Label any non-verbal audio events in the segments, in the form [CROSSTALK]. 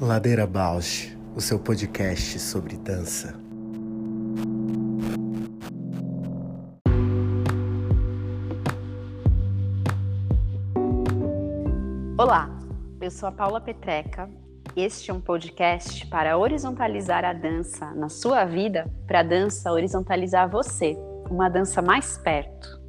Ladeira Bausch, o seu podcast sobre dança. Olá, eu sou a Paula Petreca. Este é um podcast para horizontalizar a dança na sua vida, para a dança horizontalizar você, uma dança mais perto.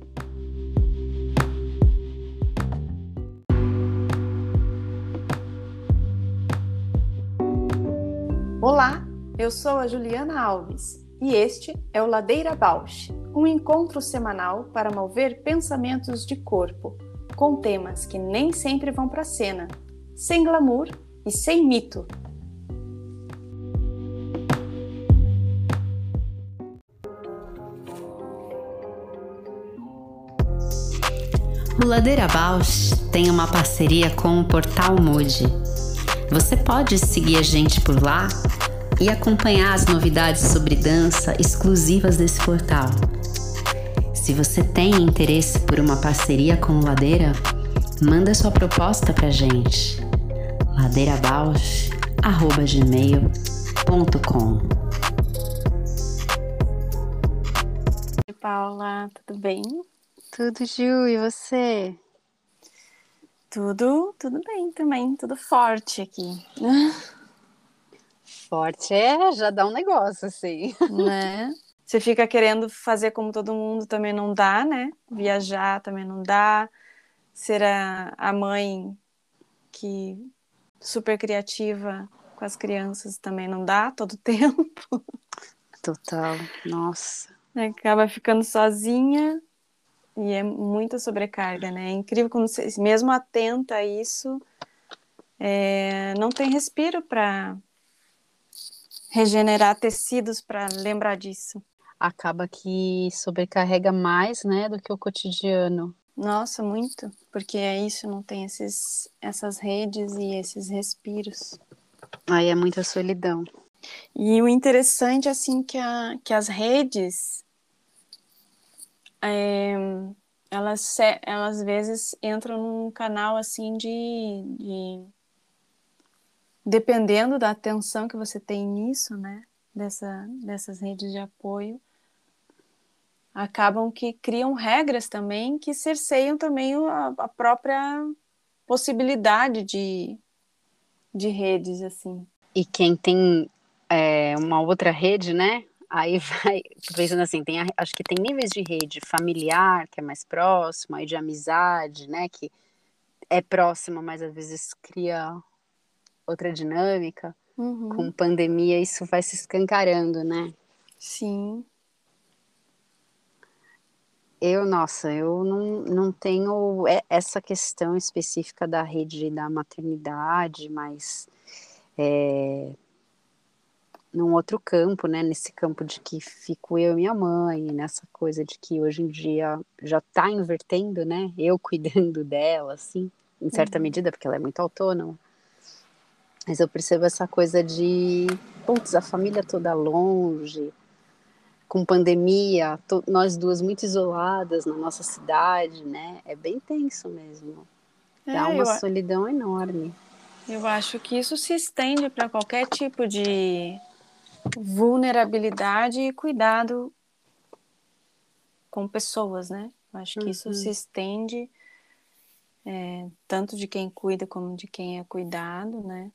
Eu sou a Juliana Alves e este é o Ladeira Bausch, um encontro semanal para mover pensamentos de corpo, com temas que nem sempre vão para cena, sem glamour e sem mito. O Ladeira Bausch tem uma parceria com o Portal Mude. Você pode seguir a gente por lá e acompanhar as novidades sobre dança exclusivas desse portal. Se você tem interesse por uma parceria com o Ladeira, manda sua proposta pra gente. ladeirabausch@gmail.com. Oi, Paula, tudo bem? Tudo, Ju, e você? Tudo, tudo bem também, tudo forte aqui. [LAUGHS] Forte é, já dá um negócio assim. Né? Você fica querendo fazer como todo mundo, também não dá, né? Viajar também não dá. Ser a, a mãe que super criativa com as crianças também não dá todo [LAUGHS] tempo. Total, nossa. Acaba ficando sozinha e é muita sobrecarga, né? É incrível como você, mesmo atenta a isso, é, não tem respiro para regenerar tecidos para lembrar disso. Acaba que sobrecarrega mais, né, do que o cotidiano. Nossa, muito, porque é isso, não tem esses, essas redes e esses respiros. Aí é muita solidão. E o interessante, assim, que, a, que as redes, é, elas, elas às vezes entram num canal, assim, de, de dependendo da atenção que você tem nisso, né, dessa, dessas redes de apoio, acabam que criam regras também que cerceiam também a, a própria possibilidade de, de redes, assim. E quem tem é, uma outra rede, né, aí [LAUGHS] vai pensando assim, tem, acho que tem níveis de rede familiar, que é mais próximo, aí de amizade, né, que é próxima, mas às vezes cria outra dinâmica. Uhum. Com pandemia, isso vai se escancarando, né? Sim. Eu, nossa, eu não, não tenho essa questão específica da rede da maternidade, mas é, num outro campo, né? Nesse campo de que fico eu e minha mãe, nessa coisa de que hoje em dia já está invertendo, né? Eu [LAUGHS] cuidando dela, assim, em certa uhum. medida, porque ela é muito autônoma. Mas eu percebo essa coisa de, putz, a família toda longe, com pandemia, to, nós duas muito isoladas na nossa cidade, né? É bem tenso mesmo. É, Dá uma eu, solidão enorme. Eu acho que isso se estende para qualquer tipo de vulnerabilidade e cuidado com pessoas, né? Eu acho que uhum. isso se estende é, tanto de quem cuida como de quem é cuidado, né?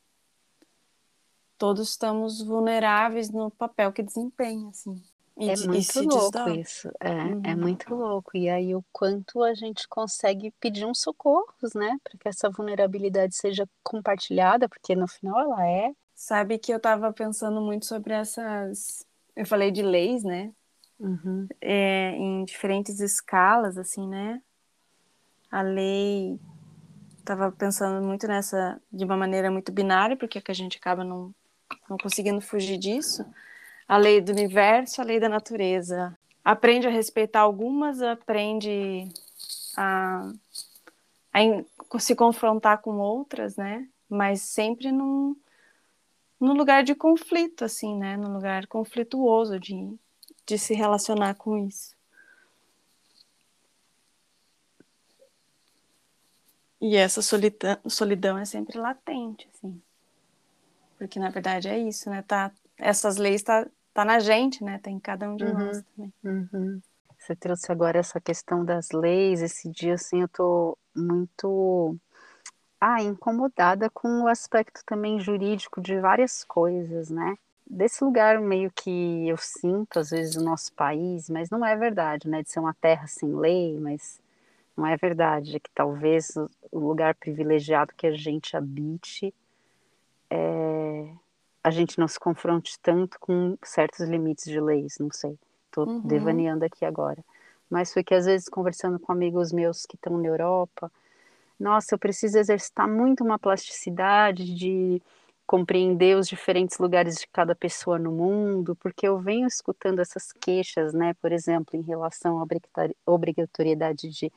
Todos estamos vulneráveis no papel que desempenha, assim. E, é muito louco isso, é, é uhum. é muito louco. E aí o quanto a gente consegue pedir uns socorros, né, para que essa vulnerabilidade seja compartilhada, porque no final ela é. Sabe que eu estava pensando muito sobre essas, eu falei de leis, né, uhum. é, em diferentes escalas, assim, né. A lei estava pensando muito nessa de uma maneira muito binária, porque é que a gente acaba não não conseguindo fugir disso. A lei do universo, a lei da natureza. Aprende a respeitar algumas, aprende a, a se confrontar com outras, né? Mas sempre num, num lugar de conflito, assim, né? Num lugar conflituoso de, de se relacionar com isso. E essa solidão, solidão é sempre latente, assim. Porque na verdade é isso, né? Tá, essas leis tá, tá na gente, né? Tá em cada um de uhum, nós também. Uhum. Você trouxe agora essa questão das leis. Esse dia, assim, eu tô muito ah, incomodada com o aspecto também jurídico de várias coisas, né? Desse lugar meio que eu sinto, às vezes, o nosso país, mas não é verdade, né? De ser uma terra sem lei, mas não é verdade. É que talvez o lugar privilegiado que a gente habite, é... a gente não se confronte tanto com certos limites de leis, não sei. Estou uhum. devaneando aqui agora. Mas foi que, às vezes, conversando com amigos meus que estão na Europa, nossa, eu preciso exercitar muito uma plasticidade de compreender os diferentes lugares de cada pessoa no mundo, porque eu venho escutando essas queixas, né, por exemplo, em relação à obrigatoriedade de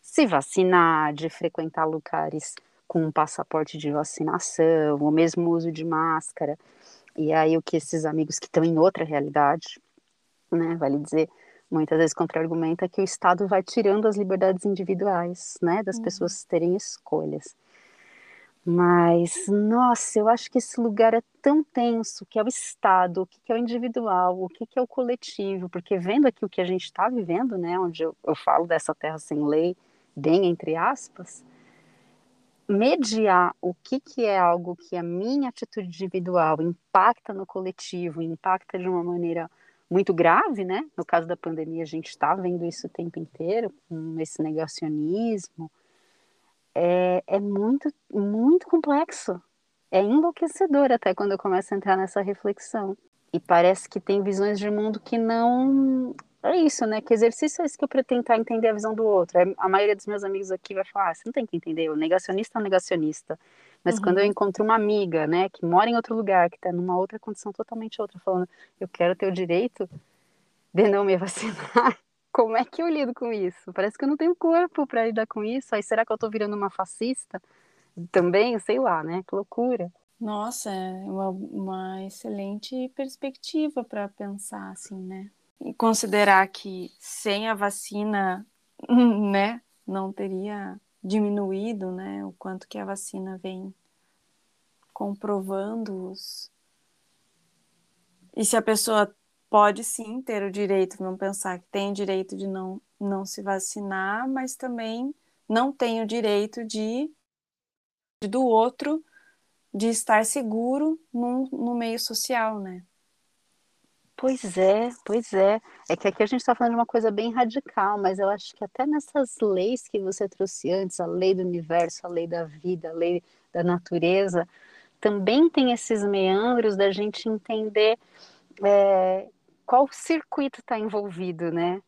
se vacinar, de frequentar lugares com um passaporte de vacinação, o mesmo uso de máscara. E aí o que esses amigos que estão em outra realidade, né, vale dizer, muitas vezes contra-argumenta que o Estado vai tirando as liberdades individuais, né, das uhum. pessoas terem escolhas. Mas, nossa, eu acho que esse lugar é tão tenso, que é o Estado, o que é o individual, o que é o coletivo, porque vendo aqui o que a gente está vivendo, né, onde eu, eu falo dessa terra sem lei, bem entre aspas, mediar o que, que é algo que a minha atitude individual impacta no coletivo, impacta de uma maneira muito grave, né? No caso da pandemia, a gente está vendo isso o tempo inteiro, com esse negacionismo. É, é muito, muito complexo. É enlouquecedor até quando eu começo a entrar nessa reflexão. E parece que tem visões de mundo que não. É isso, né? Que exercício é esse que eu pretendo tentar entender a visão do outro? É, a maioria dos meus amigos aqui vai falar: ah, você não tem que entender, o negacionista é um negacionista. Mas uhum. quando eu encontro uma amiga, né, que mora em outro lugar, que está numa outra condição totalmente outra, falando, eu quero ter o direito de não me vacinar, [LAUGHS] como é que eu lido com isso? Parece que eu não tenho corpo para lidar com isso. Aí será que eu estou virando uma fascista também? Sei lá, né? Que loucura. Nossa, é uma, uma excelente perspectiva para pensar assim, né? Considerar que sem a vacina, [LAUGHS] né, não teria diminuído, né, o quanto que a vacina vem comprovando os e se a pessoa pode sim ter o direito, vamos pensar que tem o direito de não não se vacinar, mas também não tem o direito de do outro de estar seguro no, no meio social, né? Pois é, pois é. É que aqui a gente está falando de uma coisa bem radical, mas eu acho que até nessas leis que você trouxe antes, a lei do universo, a lei da vida, a lei da natureza, também tem esses meandros da gente entender é, qual circuito está envolvido, né?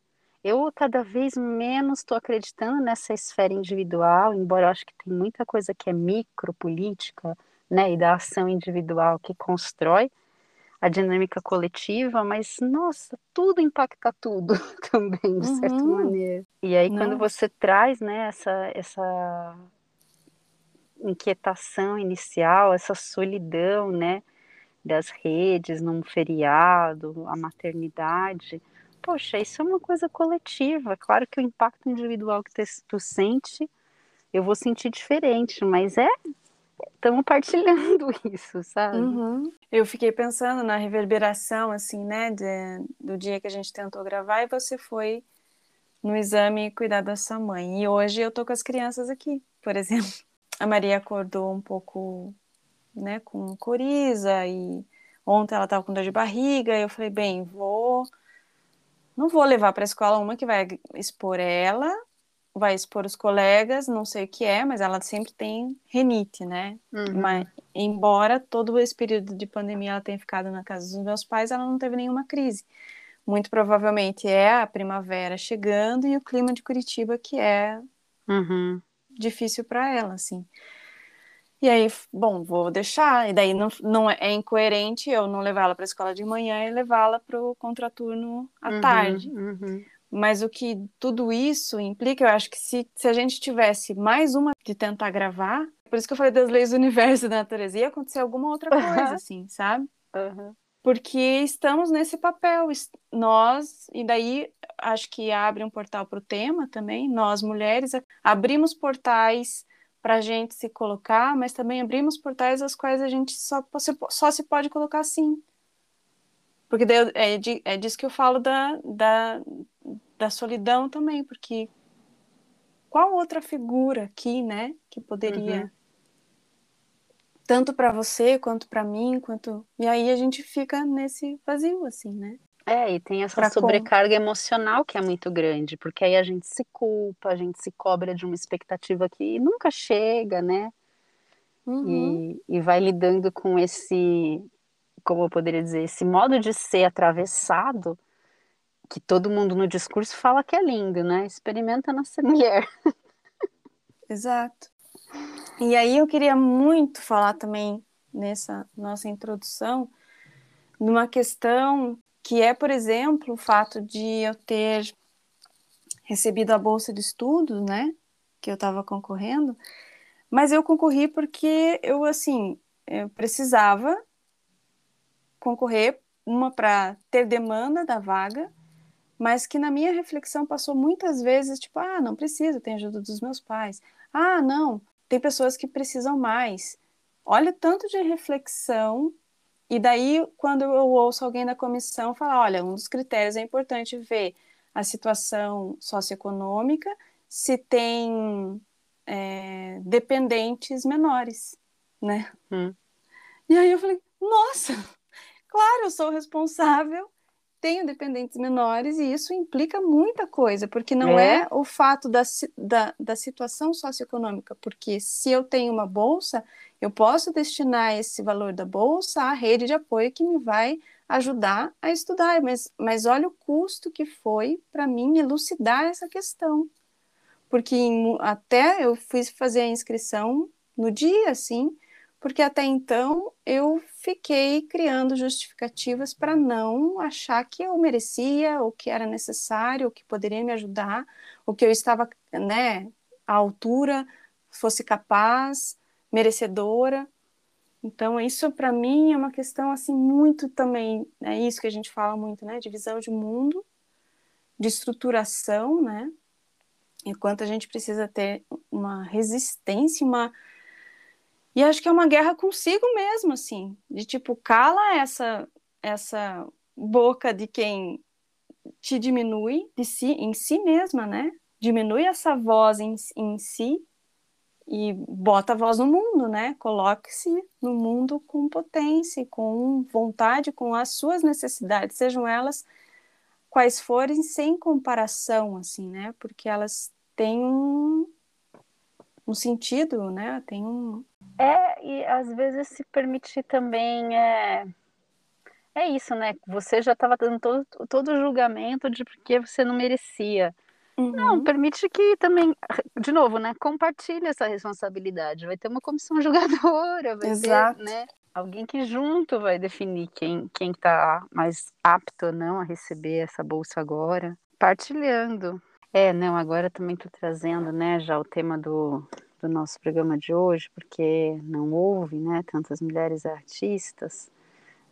Eu cada vez menos estou acreditando nessa esfera individual, embora eu acho que tem muita coisa que é micropolítica, né, e da ação individual que constrói, a dinâmica coletiva, mas nossa, tudo impacta tudo [LAUGHS] também, de certa uhum. maneira. E aí, quando você traz né, essa, essa inquietação inicial, essa solidão, né, das redes num feriado, a maternidade, poxa, isso é uma coisa coletiva. Claro que o impacto individual que tu sente, eu vou sentir diferente, mas é estamos partilhando [LAUGHS] isso, sabe? Uhum. Eu fiquei pensando na reverberação, assim, né, de, do dia que a gente tentou gravar e você foi no exame cuidar da sua mãe. E hoje eu tô com as crianças aqui, por exemplo. A Maria acordou um pouco, né, com coriza e ontem ela tava com dor de barriga. E eu falei, bem, vou. Não vou levar para a escola uma que vai expor ela vai expor os colegas, não sei o que é, mas ela sempre tem renite, né? Uhum. Mas, embora todo esse período de pandemia ela tenha ficado na casa dos meus pais, ela não teve nenhuma crise. Muito provavelmente é a primavera chegando e o clima de Curitiba que é uhum. difícil para ela, assim. E aí, bom, vou deixar. E daí não, não é, é incoerente eu não levá-la para a escola de manhã e levá-la para o contraturno à uhum, tarde. Uhum. Mas o que tudo isso implica, eu acho que se, se a gente tivesse mais uma de tentar gravar, por isso que eu falei das leis do universo e da natureza, ia acontecer alguma outra coisa, assim, sabe? Uhum. Porque estamos nesse papel, nós, e daí acho que abre um portal para o tema também, nós mulheres abrimos portais para a gente se colocar, mas também abrimos portais aos quais a gente só, só se pode colocar assim. Porque daí, é, é disso que eu falo da, da, da solidão também, porque qual outra figura aqui, né, que poderia uhum. tanto para você quanto para mim, quanto e aí a gente fica nesse vazio assim, né? É, e tem essa pra sobrecarga como... emocional que é muito grande, porque aí a gente se culpa, a gente se cobra de uma expectativa que nunca chega, né? Uhum. E, e vai lidando com esse, como eu poderia dizer, esse modo de ser atravessado, que todo mundo no discurso fala que é lindo, né? Experimenta ser [LAUGHS] mulher. Exato. E aí eu queria muito falar também nessa nossa introdução numa questão que é, por exemplo, o fato de eu ter recebido a bolsa de estudos, né, que eu estava concorrendo, mas eu concorri porque eu, assim, eu precisava concorrer, uma para ter demanda da vaga, mas que na minha reflexão passou muitas vezes, tipo, ah, não precisa, tem ajuda dos meus pais. Ah, não, tem pessoas que precisam mais. Olha o tanto de reflexão e daí, quando eu ouço alguém da comissão falar, olha, um dos critérios é importante ver a situação socioeconômica, se tem é, dependentes menores, né? Hum. E aí eu falei, nossa, [LAUGHS] claro, eu sou responsável tenho dependentes menores e isso implica muita coisa, porque não é, é o fato da, da, da, situação socioeconômica, porque se eu tenho uma bolsa, eu posso destinar esse valor da bolsa à rede de apoio que me vai ajudar a estudar, mas, mas olha o custo que foi para mim elucidar essa questão, porque em, até eu fui fazer a inscrição no dia, assim, porque até então eu fiquei criando justificativas para não achar que eu merecia, ou que era necessário, ou que poderia me ajudar, ou que eu estava né, à altura, fosse capaz, merecedora. Então, isso para mim é uma questão assim muito também, é isso que a gente fala muito, né, de visão de mundo, de estruturação, né? Enquanto a gente precisa ter uma resistência, uma e acho que é uma guerra consigo mesmo, assim, de tipo, cala essa essa boca de quem te diminui de si em si mesma, né? Diminui essa voz em, em si e bota a voz no mundo, né? Coloque-se no mundo com potência, com vontade, com as suas necessidades, sejam elas quais forem, sem comparação, assim, né? Porque elas têm um, um sentido, né? Tem um. É, e às vezes se permitir também é. É isso, né? Você já estava dando todo, todo o julgamento de porque você não merecia. Uhum. Não, permite que também, de novo, né? Compartilhe essa responsabilidade. Vai ter uma comissão [LAUGHS] julgadora, vai Exato. ter, né? Alguém que junto vai definir quem quem está mais apto ou não a receber essa bolsa agora. Partilhando. É, não, agora também estou trazendo, né, já o tema do, do nosso programa de hoje, porque não houve, né, tantas mulheres artistas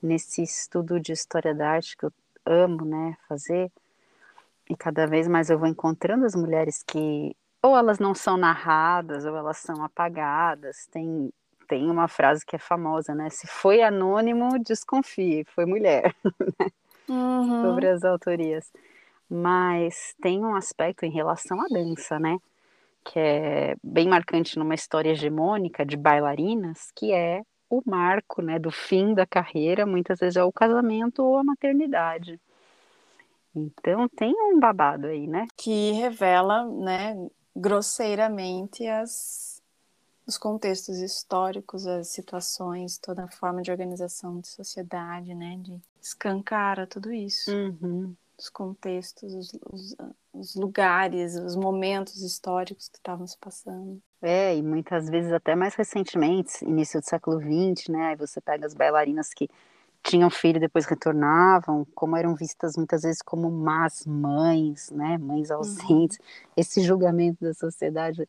nesse estudo de história da arte que eu amo, né, fazer. E cada vez mais eu vou encontrando as mulheres que ou elas não são narradas ou elas são apagadas. Tem tem uma frase que é famosa, né? Se foi anônimo, desconfie, foi mulher, [LAUGHS] né? Uhum. Sobre as autorias mas tem um aspecto em relação à dança, né? Que é bem marcante numa história hegemônica de bailarinas, que é o marco, né, do fim da carreira, muitas vezes é o casamento ou a maternidade. Então tem um babado aí, né? Que revela, né, grosseiramente as os contextos históricos, as situações, toda a forma de organização de sociedade, né, de escancara tudo isso. Uhum os contextos, os, os, os, lugares, os momentos históricos que estavam se passando. É, e muitas vezes até mais recentemente, início do século XX, né? Aí você pega as bailarinas que tinham filho e depois retornavam, como eram vistas muitas vezes como más mães, né? Mães ausentes. Uhum. Esse julgamento da sociedade.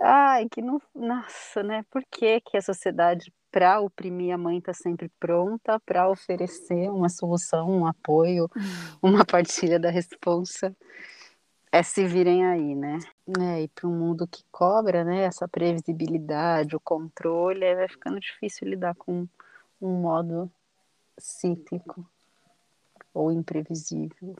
Ai, que não. Nossa, né? Por que, que a sociedade para oprimir a mãe está sempre pronta para oferecer uma solução, um apoio, hum. uma partilha da responsa. é se virem aí, né? É, e para um mundo que cobra, né, essa previsibilidade, o controle, vai ficando difícil lidar com um modo cíclico ou imprevisível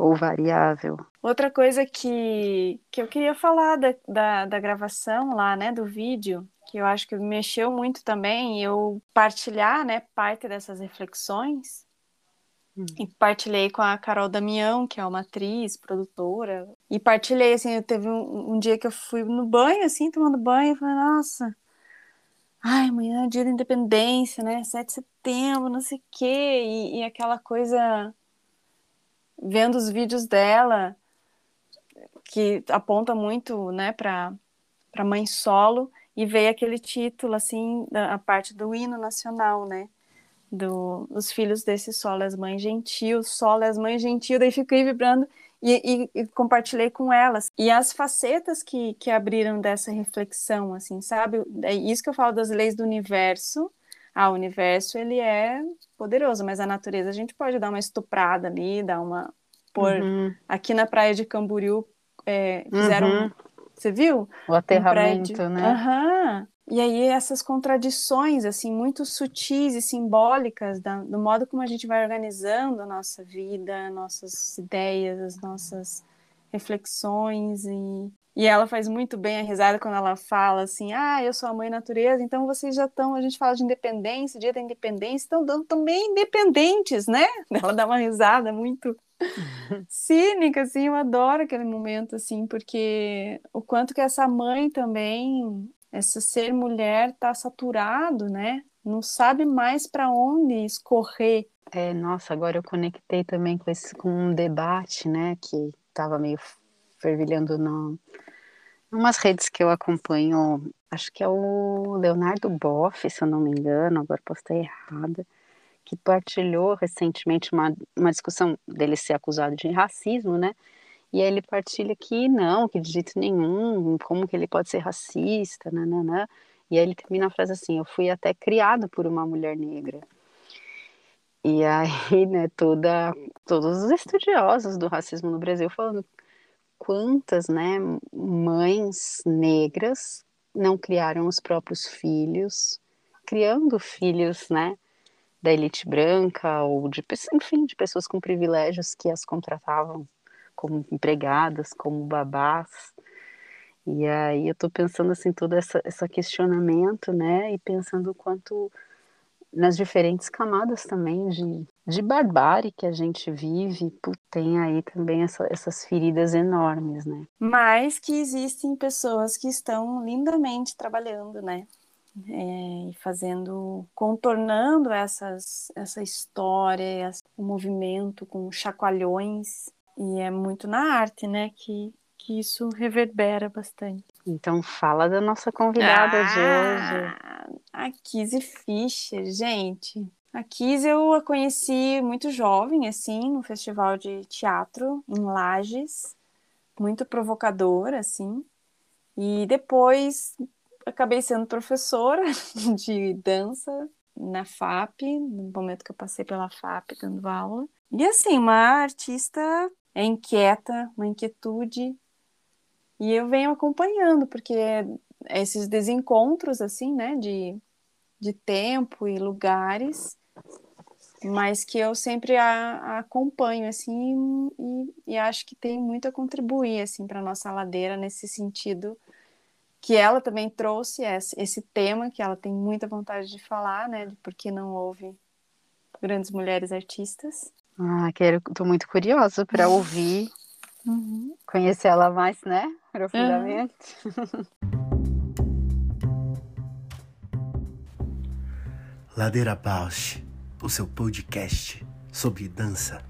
ou variável. Outra coisa que, que eu queria falar da, da, da gravação lá, né, do vídeo, que eu acho que mexeu muito também, eu partilhar, né, parte dessas reflexões, hum. e partilhei com a Carol Damião, que é uma atriz, produtora, e partilhei, assim, eu teve um, um dia que eu fui no banho, assim, tomando banho, e falei, nossa, ai, amanhã é dia da independência, né, 7 de setembro, não sei o quê, e, e aquela coisa vendo os vídeos dela, que aponta muito, né, para para mãe solo e veio aquele título assim, a parte do hino nacional, né? Do, dos filhos desse solo, as mães gentil, solo, as mães gentil, daí fiquei vibrando e, e, e, compartilhei com elas. E as facetas que, que abriram dessa reflexão, assim, sabe? É isso que eu falo das leis do universo, ah, o universo ele é poderoso, mas a natureza a gente pode dar uma estuprada ali, dar uma por uhum. aqui na praia de Camboriú é, fizeram, uhum. Você viu? O aterramento, um né? Aham. E aí essas contradições assim muito sutis e simbólicas da, do modo como a gente vai organizando a nossa vida, nossas ideias, as nossas reflexões e e ela faz muito bem a risada quando ela fala assim: ah, eu sou a mãe natureza, então vocês já estão. A gente fala de independência, dia da independência, estão dando também independentes, né? [LAUGHS] Ela dá uma risada muito [LAUGHS] cínica, assim. Eu adoro aquele momento, assim, porque o quanto que essa mãe também, esse ser mulher, tá saturado, né? Não sabe mais para onde escorrer. É, nossa, agora eu conectei também com, esse, com um debate, né, que estava meio fervilhando no, umas redes que eu acompanho, acho que é o Leonardo Boff, se eu não me engano, agora estar errada, que partilhou recentemente uma, uma discussão dele ser acusado de racismo, né? E aí ele partilha que não, que de jeito nenhum, como que ele pode ser racista, nananã. E aí ele termina a frase assim, eu fui até criado por uma mulher negra. E aí, [LAUGHS] né, toda, todos os estudiosos do racismo no Brasil falando, quantas né, mães negras não criaram os próprios filhos, criando filhos né, da elite branca ou de enfim de pessoas com privilégios que as contratavam como empregadas, como babás. E aí eu estou pensando assim todo essa, esse questionamento, né, e pensando quanto nas diferentes camadas também de, de barbárie que a gente vive, tem aí também essa, essas feridas enormes, né? Mas que existem pessoas que estão lindamente trabalhando, né? É, fazendo, contornando essas, essa história, o movimento com chacoalhões, e é muito na arte, né, que, que isso reverbera bastante. Então fala da nossa convidada ah, de hoje. A Kizzy Fischer, gente. A Kizzy eu a conheci muito jovem, assim, no festival de teatro em Lages. Muito provocadora, assim. E depois acabei sendo professora [LAUGHS] de dança na FAP, no momento que eu passei pela FAP dando aula. E assim, uma artista é inquieta, uma inquietude e eu venho acompanhando, porque esses desencontros, assim, né, de, de tempo e lugares, mas que eu sempre a, a acompanho, assim, e, e, acho que tem muito a contribuir, assim, para nossa ladeira nesse sentido que ela também trouxe esse, esse tema que ela tem muita vontade de falar, né, de por que não houve grandes mulheres artistas. Ah, quero, tô muito curiosa para ouvir Uhum. Conhecer ela mais, né? Profundamente. Uhum. Ladeira Bausch, o seu podcast sobre dança.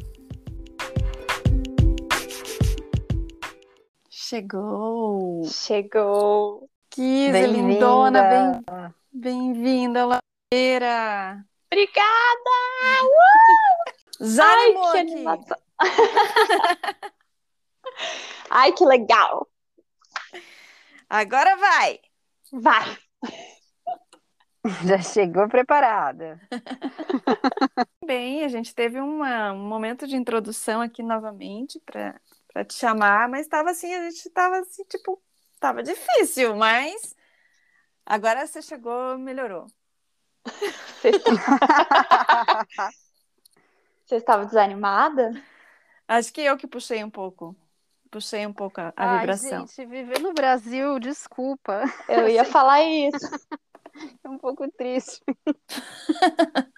Chegou! Chegou! Kise, lindona, bem- bem-vinda, Ladeira! Obrigada! [LAUGHS] Já Ai, que animação! [LAUGHS] Ai, que legal! Agora vai! Vai! [LAUGHS] Já chegou preparada. Bem, a gente teve uma- um momento de introdução aqui novamente para te chamar, mas estava assim, a gente estava assim, tipo, tava difícil, mas agora você chegou, melhorou. [LAUGHS] Você estava desanimada? Acho que eu que puxei um pouco. Puxei um pouco a, a Ai, vibração. gente, viver no Brasil, desculpa. Eu ia [LAUGHS] falar isso. É um pouco triste. [LAUGHS]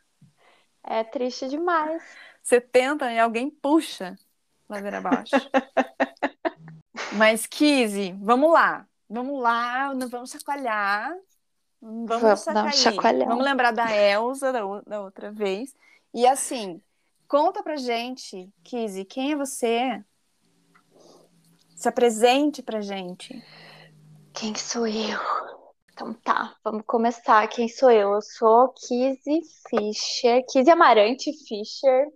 É triste demais. Você tenta e alguém puxa ladeira abaixo. Mas, Kizzy, vamos lá. Vamos lá, não vamos chacoalhar. Vamos, Vamos dar um chacoalhão. Vamos lembrar da Elsa da, da outra vez. E assim, conta pra gente, Kizzy, quem é você? Se apresente pra gente. Quem sou eu? Então tá, vamos começar. Quem sou eu? Eu sou Kizzy Fischer, Kizzy Amarante Fischer.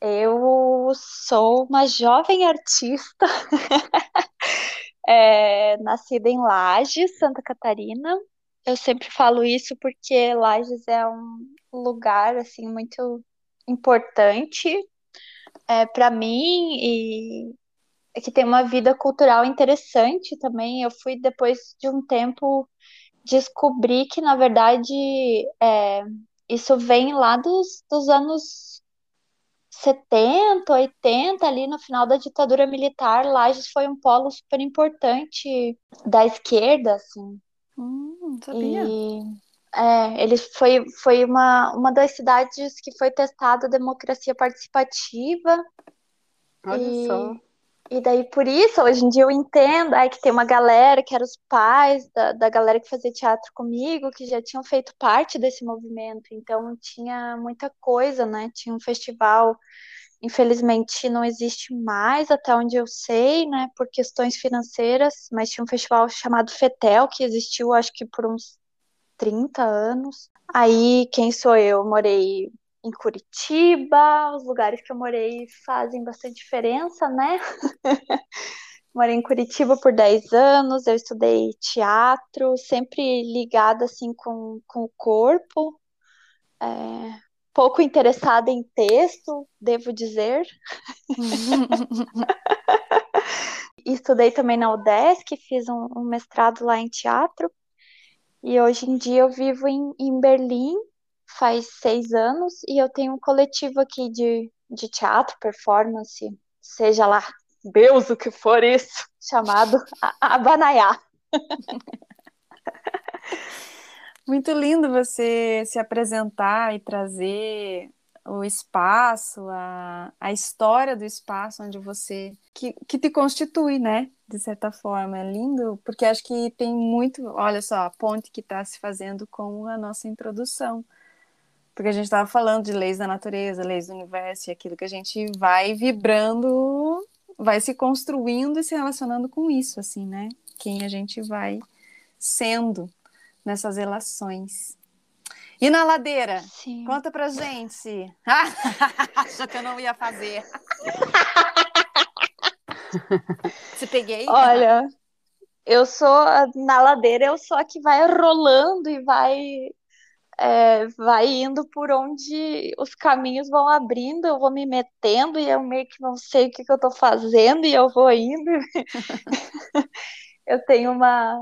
Eu sou uma jovem artista, [LAUGHS] é, nascida em Lages, Santa Catarina. Eu sempre falo isso porque Lages é um lugar assim muito importante é, para mim e é que tem uma vida cultural interessante também. Eu fui, depois de um tempo, descobrir que, na verdade, é, isso vem lá dos, dos anos 70, 80, ali no final da ditadura militar. Lages foi um polo super importante da esquerda, assim. Hum, sabia. E é, ele foi, foi uma, uma das cidades que foi testada a democracia participativa. Olha E- só. E daí, por isso, hoje em dia eu entendo aí que tem uma galera que eram os pais da, da galera que fazia teatro comigo, que já tinham feito parte desse movimento. Então, tinha muita coisa, né? Tinha um festival, infelizmente não existe mais, até onde eu sei, né? Por questões financeiras, mas tinha um festival chamado FETEL, que existiu, acho que por uns 30 anos. Aí, quem sou eu? Morei em Curitiba, os lugares que eu morei fazem bastante diferença, né? [LAUGHS] Morei em Curitiba por 10 anos, eu estudei teatro, sempre ligada assim com, com o corpo, é, pouco interessada em texto, devo dizer. [LAUGHS] Estudei também na UDESC, fiz um, um mestrado lá em teatro, e hoje em dia eu vivo em, em Berlim, faz seis anos, e eu tenho um coletivo aqui de, de teatro, performance, seja lá Deus o que for isso, [LAUGHS] chamado Abanaiá. [LAUGHS] Muito lindo você se apresentar e trazer o espaço, a, a história do espaço onde você. Que, que te constitui, né? De certa forma. É lindo, porque acho que tem muito. Olha só, a ponte que está se fazendo com a nossa introdução. Porque a gente estava falando de leis da natureza, leis do universo, e aquilo que a gente vai vibrando, vai se construindo e se relacionando com isso, assim, né? Quem a gente vai sendo nessas relações. E na ladeira? Sim. Conta pra gente. [LAUGHS] Achou que eu não ia fazer. [LAUGHS] Se peguei? Olha, eu sou na ladeira, eu sou a que vai rolando e vai é, vai indo por onde os caminhos vão abrindo, eu vou me metendo e eu meio que não sei o que, que eu tô fazendo e eu vou indo. [LAUGHS] Eu tenho uma.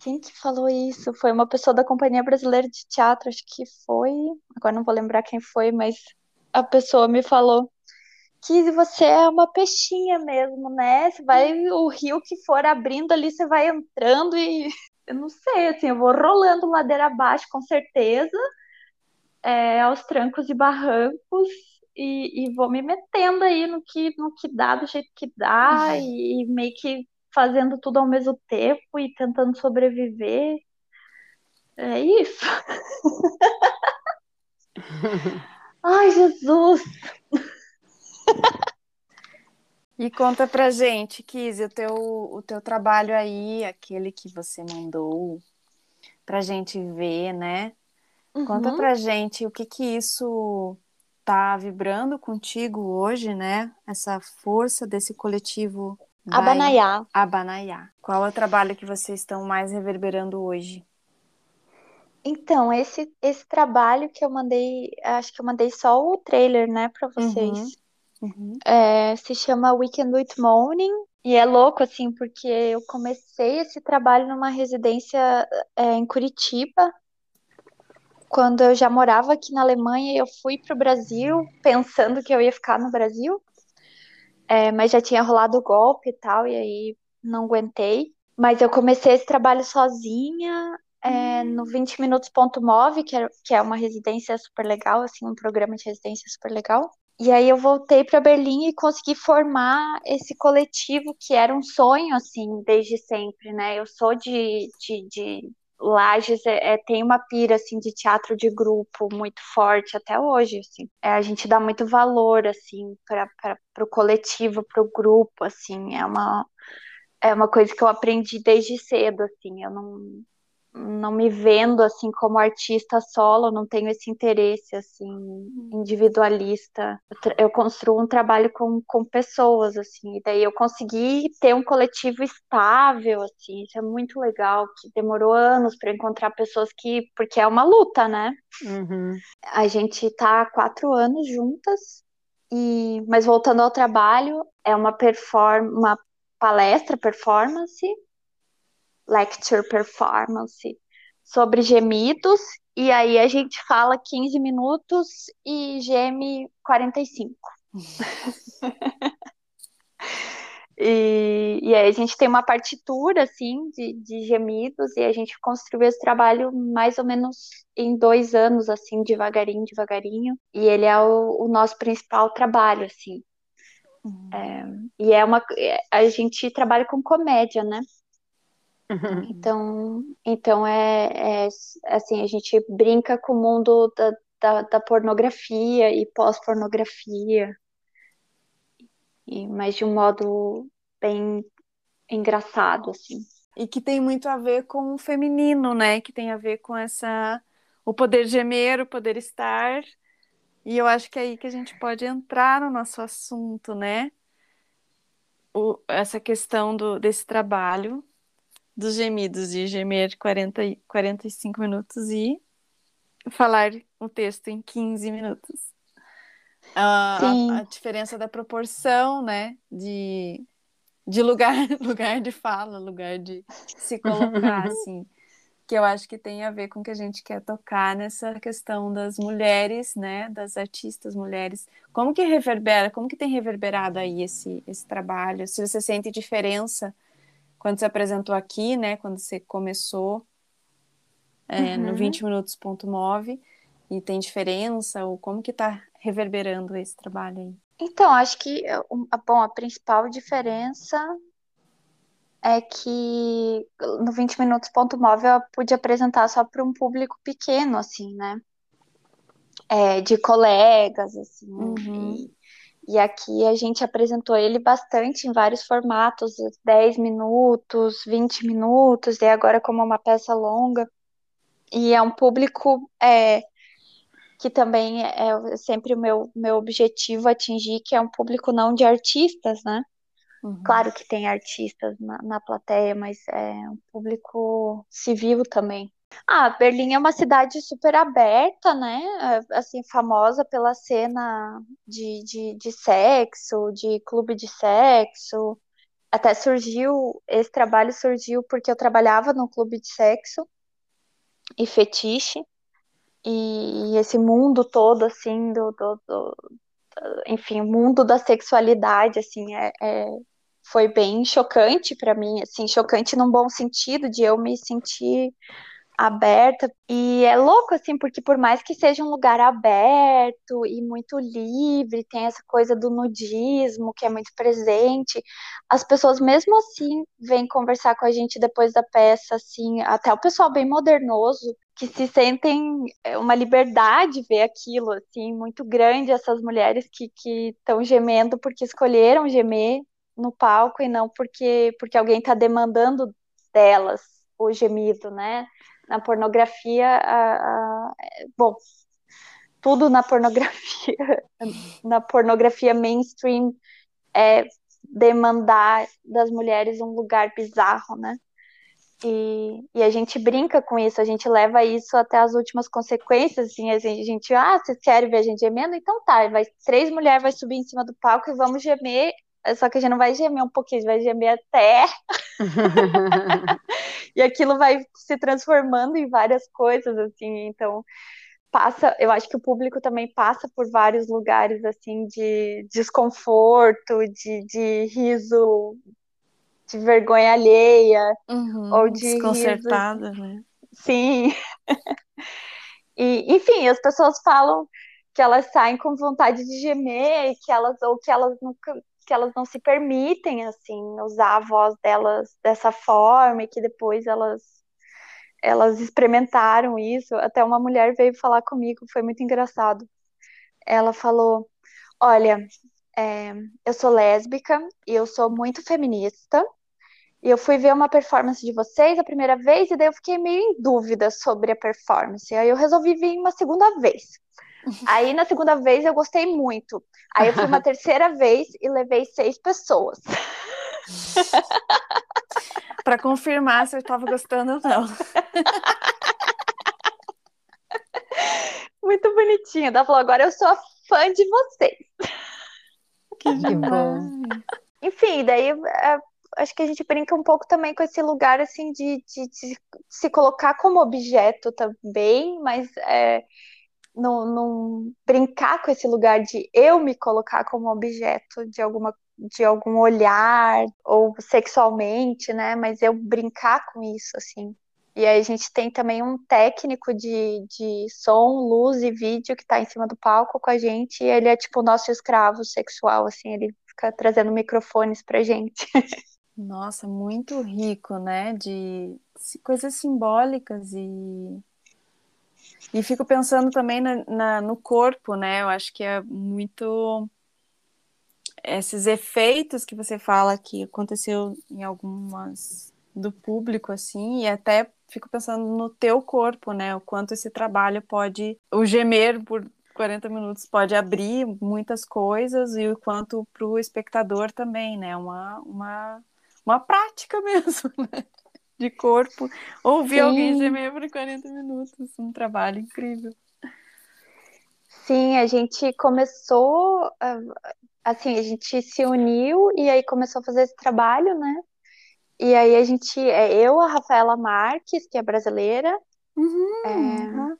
Quem que falou isso? Foi uma pessoa da Companhia Brasileira de Teatro, acho que foi. Agora não vou lembrar quem foi, mas a pessoa me falou. Kizzy, você é uma peixinha mesmo, né? Você vai, o rio que for abrindo ali, você vai entrando e eu não sei, assim, eu vou rolando ladeira abaixo, com certeza, é, aos trancos e barrancos, e, e vou me metendo aí no que, no que dá, do jeito que dá, Uhum. e, e meio que fazendo tudo ao mesmo tempo e tentando sobreviver. É isso. [LAUGHS] Ai, Jesus! [LAUGHS] E conta pra gente, Kizzy, o teu, o teu trabalho aí, aquele que você mandou pra gente ver, né? Uhum. Conta pra gente o que que isso tá vibrando contigo hoje, né? Essa força desse coletivo Abanaiá. Abanaiá. Qual é o trabalho que vocês estão mais reverberando hoje? Então, esse, esse trabalho que eu mandei, acho que eu mandei só o trailer, né, para vocês. Uhum. Uhum. É, se chama Weekend with Morning. E é louco, assim, porque eu comecei esse trabalho numa residência é, em Curitiba. Quando eu já morava aqui na Alemanha, eu fui para o Brasil pensando que eu ia ficar no Brasil. É, mas já tinha rolado o golpe e tal, e aí não aguentei. Mas eu comecei esse trabalho sozinha, é, no 20 Minutos Ponto Move, que é, que é uma residência super legal, assim, um programa de residência super legal. E aí eu voltei para Berlim e consegui formar esse coletivo que era um sonho, assim, desde sempre, né? Eu sou de, de, de Lages, é, é, tem uma pira, assim, de teatro de grupo muito forte até hoje, assim. É, a gente dá muito valor, assim, para o coletivo, para o grupo, assim. É uma, é uma coisa que eu aprendi desde cedo, assim. Eu não não me vendo assim como artista solo, não tenho esse interesse assim individualista. Eu, construo um trabalho com, com pessoas assim, e daí eu consegui ter um coletivo estável assim, isso é muito legal, que demorou anos para encontrar pessoas que, porque é uma luta, né? Uhum. A gente tá há quatro anos juntas e, mas voltando ao trabalho, é uma perform uma palestra performance lecture performance sobre gemidos, e aí a gente fala 15 minutos e geme 45. [LAUGHS] e, e aí a gente tem uma partitura, assim, de, de gemidos, e a gente construiu esse trabalho mais ou menos em dois anos, assim, devagarinho, devagarinho, e ele é o, o nosso principal trabalho, assim. Uhum. É, e é uma. A gente trabalha com comédia, né? Uhum. Então, então é, é, assim, a gente brinca com o mundo da, da, da pornografia e pós-pornografia, e, mas de um modo bem engraçado, assim. E que tem muito a ver com o feminino, né? Que tem a ver com essa o poder gemer, o poder estar. E eu acho que é aí que a gente pode entrar no nosso assunto, né? O, essa questão do, desse trabalho dos gemidos de gemer 40, 45 minutos e falar o texto em 15 minutos. A, a, a, diferença da proporção, né? De, de lugar, [LAUGHS] lugar de fala, lugar de se colocar, [LAUGHS] assim. Que eu acho que tem a ver com o que a gente quer tocar nessa questão das mulheres, né? Das artistas mulheres. Como que reverbera, como que tem reverberado aí esse, esse trabalho? Se você sente diferença quando você apresentou aqui, né, quando você começou é, uhum. no 20 minutos ponto move e tem diferença ou como que está reverberando esse trabalho aí? Então, acho que bom, a principal diferença é que no 20 minutos ponto move eu pude apresentar só para um público pequeno, assim, né? É, de colegas, assim, uhum. e, e aqui a gente apresentou ele bastante em vários formatos, 10 minutos, 20 minutos, e agora como uma peça longa. E é um público é, que também é sempre o meu, meu objetivo atingir, que é um público não de artistas, né? Uhum. Claro que tem artistas na, na plateia, mas é um público civil também. Ah, Berlim é uma cidade super aberta, né? É, assim, famosa pela cena de, de, de sexo, de clube de sexo. Até surgiu, esse trabalho surgiu porque eu trabalhava no clube de sexo e fetiche. E, esse mundo todo, assim, do, do, do enfim, o mundo da sexualidade, assim, é, é foi bem chocante para mim, assim, chocante num bom sentido, de eu me sentir aberta. E é louco, assim, porque por mais que seja um lugar aberto e muito livre, tem essa coisa do nudismo que é muito presente, as pessoas mesmo assim vêm conversar com a gente depois da peça, assim, até o pessoal bem modernoso, que se sentem é, uma liberdade ver aquilo, assim, muito grande, essas mulheres que estão gemendo porque escolheram gemer no palco e não porque, porque alguém está demandando delas o gemido, né? Na pornografia, a, a, bom, tudo na pornografia, [LAUGHS] na pornografia mainstream é demandar das mulheres um lugar bizarro, né? E, e, a gente brinca com isso, a gente leva isso até as últimas consequências, assim, a gente, ah, vocês querem ver a gente gemendo? Então tá, vai, três mulheres vai subir em cima do palco e vamos gemer só que a gente não vai gemer um pouquinho, vai gemer até. [LAUGHS] [LAUGHS] e aquilo vai se transformando em várias coisas, assim, então passa, eu acho que o público também passa por vários lugares assim de desconforto, de, de riso, de vergonha alheia, uhum, ou de desconcertada, riso, né? Sim. [LAUGHS] e, enfim, as pessoas falam que elas saem com vontade de gemer, que elas ou que elas nunca que elas não se permitem assim usar a voz delas dessa forma e que depois elas elas experimentaram isso. Até uma mulher veio falar comigo, foi muito engraçado. Ela falou: Olha, é, eu sou lésbica e eu sou muito feminista. E eu fui ver uma performance de vocês a primeira vez, e daí eu fiquei meio em dúvida sobre a performance. Aí eu resolvi vir uma segunda vez. Aí na segunda vez eu gostei muito. Aí eu fui uma [LAUGHS] terceira vez e levei seis pessoas. para confirmar se eu estava gostando ou não. Muito bonitinha. Ela falou: agora eu sou fã de vocês. Que bom. Enfim, daí é, acho que a gente brinca um pouco também com esse lugar assim de, de, de se colocar como objeto também, mas é, não, não brincar com esse lugar de eu me colocar como objeto de alguma de algum olhar ou sexualmente, né? Mas eu brincar com isso, assim. E aí a gente tem também um técnico de, de som, luz e vídeo que está em cima do palco com a gente. E ele é tipo o nosso escravo sexual, assim. Ele fica trazendo microfones pra gente. [LAUGHS] Nossa, muito rico, né? De coisas simbólicas e e fico pensando também na, na, no corpo, né? Eu acho que é muito esses efeitos que você fala que aconteceu em algumas do público assim, e até fico pensando no teu corpo, né? O quanto esse trabalho pode o gemer por 40 minutos pode abrir muitas coisas e o quanto para o espectador também, né? Uma, uma, uma prática [LAUGHS] mesmo, né? De corpo, ouvir Sim. alguém gemer por 40 minutos. Um trabalho incrível. Sim, a gente começou, assim, a gente se uniu e aí começou a fazer esse trabalho, né? E aí a gente, é eu, a Rafaela Marques, que é brasileira. Uhum,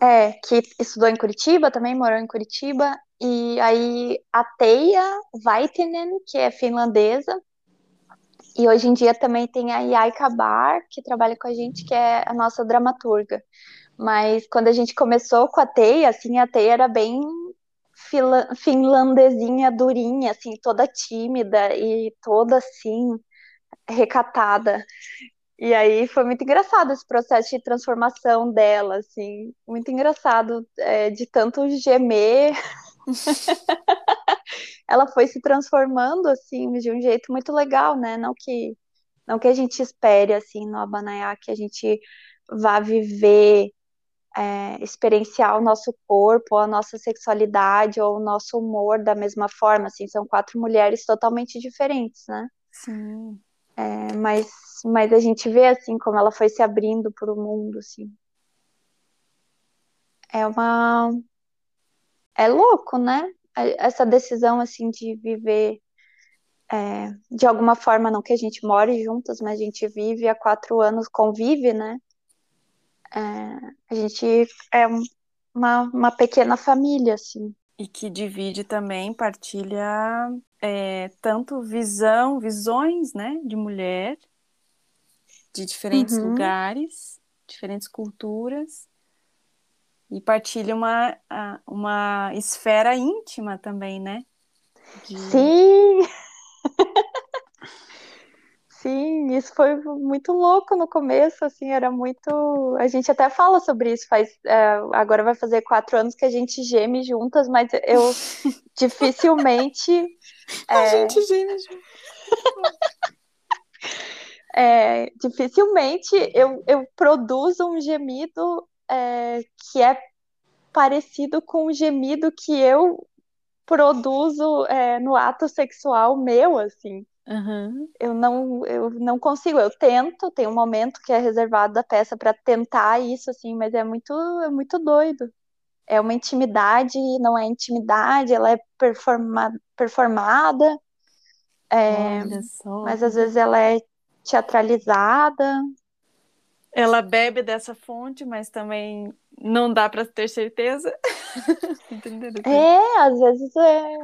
é, é, que estudou em Curitiba, também morou em Curitiba. E aí a Teia Vaitinen, que é finlandesa, e hoje em dia também tem a Yai Kabar, que trabalha com a gente, que é a nossa dramaturga. Mas quando a gente começou com a Teia, assim, a Teia era bem finlandesinha, durinha, assim, toda tímida e toda assim, recatada. E aí foi muito engraçado esse processo de transformação dela, assim, muito engraçado, é, de tanto gemer [LAUGHS] ela foi se transformando assim de um jeito muito legal, né? Não que não que a gente espere assim no Abanayá que a gente vá viver é, experienciar o nosso corpo, a nossa sexualidade ou o nosso humor da mesma forma, assim, são quatro mulheres totalmente diferentes, né? Sim. É, mas, mas a gente vê, assim, como ela foi se abrindo para o mundo, assim. É uma, é louco, né? Essa decisão, assim, de viver é, de alguma forma, não que a gente more juntas, mas a gente vive há quatro anos, convive, né? É, a gente é uma, uma pequena família, assim. E que divide também, partilha é, tanto visão, visões, né, de mulher, de diferentes uhum. lugares, diferentes culturas e partilha uma, uma esfera íntima também, né? De... Sim! [LAUGHS] Sim, isso foi muito louco no começo, assim, era muito. A gente até fala sobre isso, faz. É, agora vai fazer quatro anos que a gente geme juntas, mas eu [LAUGHS] dificilmente. É... A gente geme juntas. [LAUGHS] é, dificilmente eu, eu produzo um gemido é, que é parecido com o gemido que eu produzo é, no ato sexual meu, assim. Uhum. Eu não, eu não consigo. Eu tento, tem um momento que é reservado da peça para tentar isso, assim, mas é muito, é muito doido. É uma intimidade, não é intimidade, ela é performa, performada, é, mas às vezes ela é teatralizada. Ela bebe dessa fonte, mas também não dá para ter certeza. [LAUGHS] é, às vezes é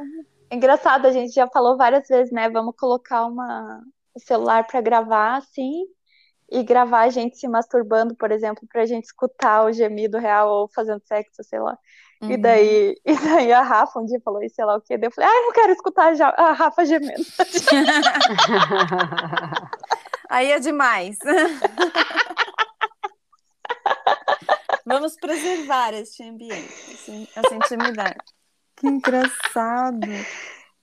engraçado, a gente já falou várias vezes, né? Vamos colocar uma, o celular para gravar, assim, e gravar a gente se masturbando, por exemplo, para a gente escutar o gemido real ou fazendo sexo, sei lá. Uhum. E, daí, [LAUGHS] e daí a Rafa um dia falou isso, sei lá o quê. Daí eu falei, ah, eu não quero escutar a Rafa gemendo. [LAUGHS] Aí é demais. Vamos preservar este ambiente, essa intimidade. Que engraçado.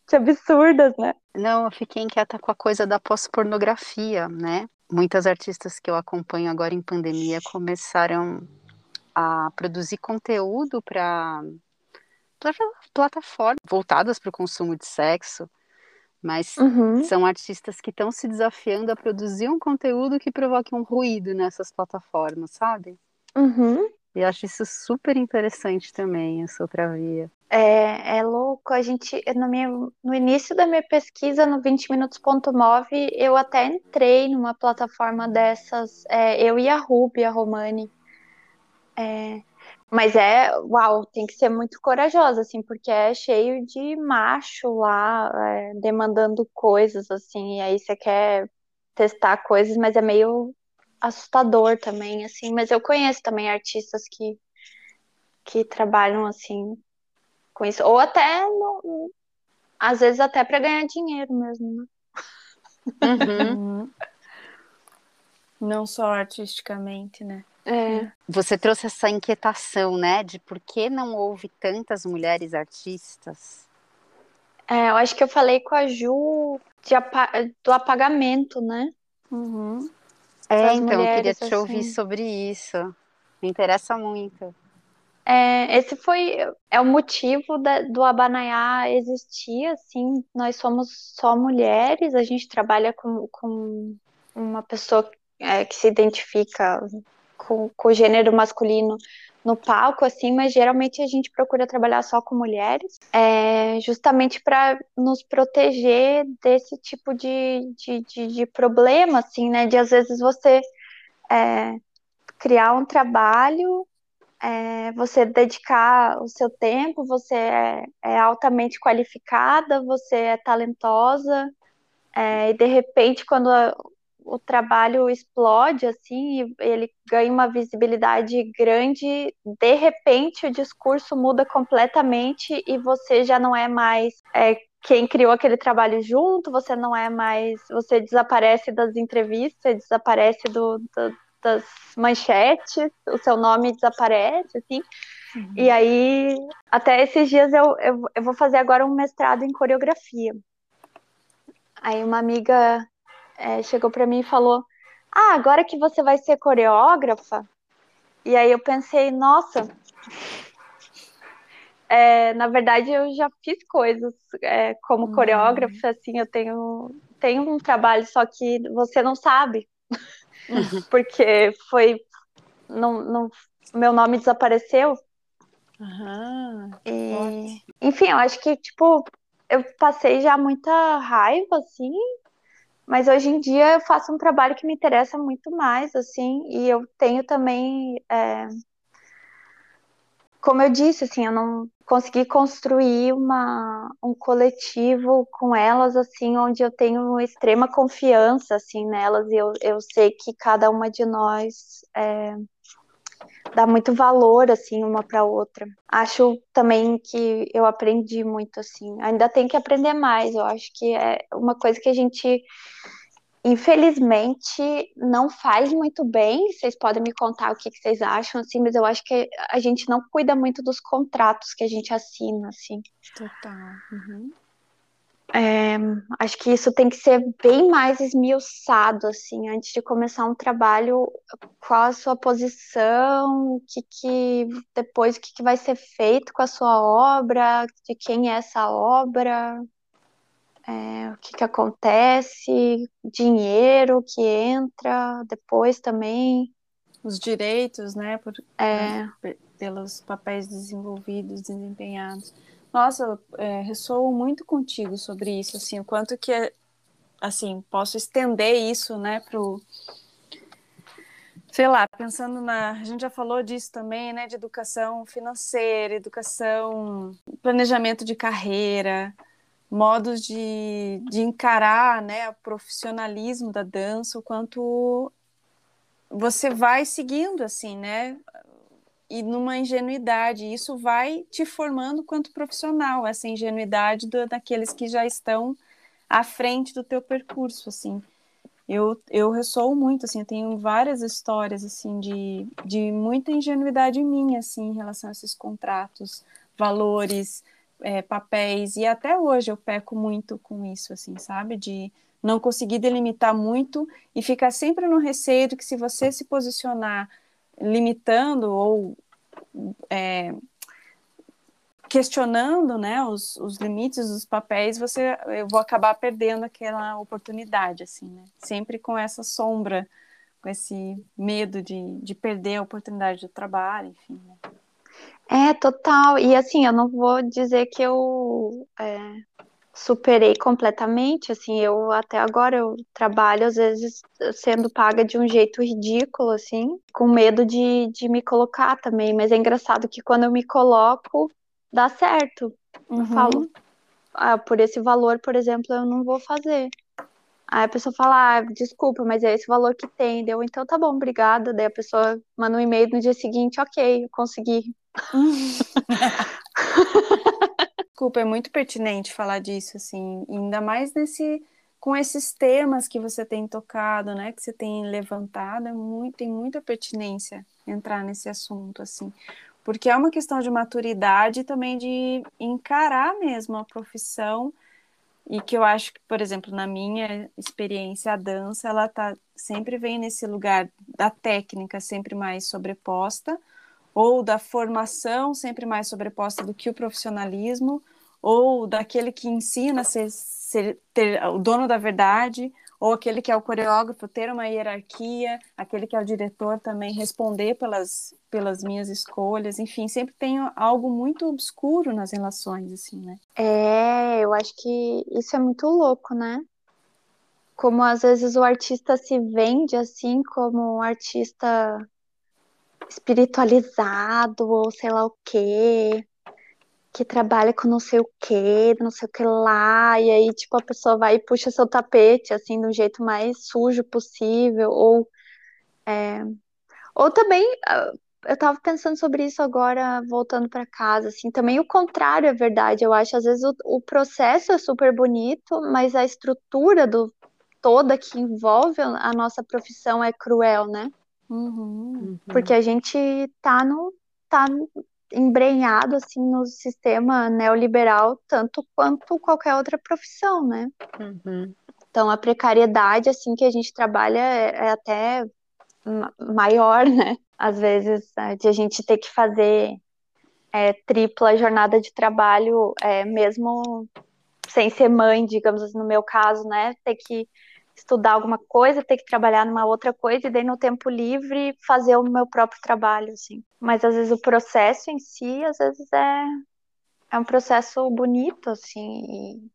Que absurdas, né? Não, eu fiquei inquieta com a coisa da pós-pornografia, né? Muitas artistas que eu acompanho agora em pandemia começaram a produzir conteúdo para plataformas voltadas para o consumo de sexo, mas uhum. são artistas que estão se desafiando a produzir um conteúdo que provoque um ruído nessas plataformas, sabe? Uhum. E acho isso super interessante também, essa outra via. É, é louco, a gente, no, meu, no início da minha pesquisa, no 20minutos.mov, eu até entrei numa plataforma dessas, é, eu e a Ruby, a Romani. É, mas é, uau, tem que ser muito corajosa, assim, porque é cheio de macho lá, é, demandando coisas, assim, e aí você quer testar coisas, mas é meio assustador também, assim, mas eu conheço também artistas que, que trabalham assim com isso, ou até no, às vezes até para ganhar dinheiro mesmo, né? Uhum. [LAUGHS] Não só artisticamente, né? É. Você trouxe essa inquietação, né, de por que não houve tantas mulheres artistas? É, eu acho que eu falei com a Ju apa do apagamento, né? Uhum. É, então, eu queria te assim. ouvir sobre isso. Me interessa muito. É, esse foi é o motivo da, do Abanaiá existir, assim, nós somos só mulheres, a gente trabalha com, com uma pessoa é, que se identifica com, com o gênero masculino no palco, assim, mas geralmente a gente procura trabalhar só com mulheres, é, justamente para nos proteger desse tipo de, de, de, de, problema, assim, né? De às vezes você é, criar um trabalho, é, você dedicar o seu tempo, você é, é altamente qualificada, você é talentosa, é, e de repente, quando o trabalho explode assim, ele ganha uma visibilidade grande, de repente o discurso muda completamente e você já não é mais é, quem criou aquele trabalho junto, você não é mais, você desaparece das entrevistas, desaparece do, do das manchetes, o seu nome desaparece, assim. Uhum. E aí, até esses dias eu, eu, eu vou fazer agora um mestrado em coreografia. Aí uma amiga é, chegou para mim e falou: Ah, agora que você vai ser coreógrafa. E aí eu pensei: Nossa, é, na verdade eu já fiz coisas é, como uhum. coreógrafa, assim, eu tenho, tenho um trabalho, só que você não sabe. Uhum. [LAUGHS] Porque foi. Não, não, meu nome desapareceu. Uhum. E, enfim, eu acho que, tipo, eu passei já muita raiva, assim, mas hoje em dia eu faço um trabalho que me interessa muito mais, assim, e eu tenho também é, como eu disse, assim, eu não consegui construir uma, um coletivo com elas, assim, onde eu tenho extrema confiança, assim, nelas, e eu, eu sei que cada uma de nós é, dá muito valor, assim, uma para outra. Acho também que eu aprendi muito, assim, ainda tem que aprender mais, eu acho que é uma coisa que a gente infelizmente não faz muito bem. Vocês podem me contar o que, que, vocês acham, assim, mas eu acho que a gente não cuida muito dos contratos que a gente assina, assim. Total. Uhum. É, acho que isso tem que ser bem mais esmiuçado, assim, antes de começar um trabalho, qual a sua posição, o que, que depois o que, que vai ser feito com a sua obra, de quem é essa obra, é, o que, que acontece, dinheiro que entra depois também. Os direitos, né, por, é. né, pelos papéis desenvolvidos, desempenhados. Nossa, é, ressoo muito contigo sobre isso, assim, o quanto que, assim, posso estender isso, né, pro sei lá, pensando na. A gente já falou disso também, né? De educação financeira, educação, planejamento de carreira, modos de, de encarar né, o profissionalismo da dança, o quanto você vai seguindo assim, né? E numa ingenuidade, isso vai te formando quanto profissional, essa ingenuidade do, daqueles que já estão à frente do teu percurso, assim. Eu, eu ressoo muito, assim, eu tenho várias histórias, assim, de, de muita ingenuidade minha, assim, em relação a esses contratos, valores, é, papéis, e até hoje eu peco muito com isso, assim, sabe? De não conseguir delimitar muito e ficar sempre no receio de que se você se posicionar limitando ou é, questionando né, os, os limites dos papéis, você eu vou acabar perdendo aquela oportunidade, assim, né? Sempre com essa sombra, com esse medo de, de perder a oportunidade do trabalho, enfim, né? É, total. E assim, eu não vou dizer que eu é, superei completamente, assim, eu até agora eu trabalho às vezes sendo paga de um jeito ridículo, assim, com medo de, de me colocar também, mas é engraçado que quando eu me coloco, dá certo. Eu Uhum. falo, ah, por esse valor, por exemplo, eu não vou fazer. Aí a pessoa fala, ah, desculpa, mas é esse valor que tem. Deu, então tá bom, obrigada. Daí a pessoa manda um e-mail no dia seguinte, ok, eu consegui. [LAUGHS] Desculpa, é muito pertinente falar disso, assim, ainda mais nesse com esses temas que você tem tocado, né, que você tem levantado, é muito, tem muita pertinência entrar nesse assunto, assim, porque é uma questão de maturidade também de encarar mesmo a profissão e que eu acho que, por exemplo, na minha experiência, a dança, ela tá, sempre vem nesse lugar da técnica sempre mais sobreposta, ou da formação sempre mais sobreposta do que o profissionalismo, ou daquele que ensina a ser, ser ter, o dono da verdade, ou aquele que é o coreógrafo ter uma hierarquia, aquele que é o diretor também responder pelas, pelas minhas escolhas, enfim, sempre tem algo muito obscuro nas relações, assim, né? É, eu acho que isso é muito louco, né? Como às vezes o artista se vende assim como um artista espiritualizado ou sei lá o quê, que trabalha com não sei o quê, não sei o que lá, e aí tipo a pessoa vai e puxa seu tapete assim do jeito mais sujo possível, ou é... ou também eu tava pensando sobre isso agora voltando para casa, assim, também o contrário é verdade, eu acho às vezes o, o processo é super bonito, mas a estrutura do toda que envolve a nossa profissão é cruel, né? Uhum. Porque a gente tá no tá embrenhado assim no sistema neoliberal tanto quanto qualquer outra profissão, né? Uhum. Então a precariedade assim que a gente trabalha é, é até maior, [LAUGHS] né? Às vezes é, de a gente ter que fazer é, tripla jornada de trabalho, é, mesmo sem ser mãe, digamos assim, no meu caso, né? Ter que estudar alguma coisa, ter que trabalhar numa outra coisa e daí no tempo livre fazer o meu próprio trabalho, assim. Mas às vezes o processo em si, às vezes é, é um processo bonito, assim, e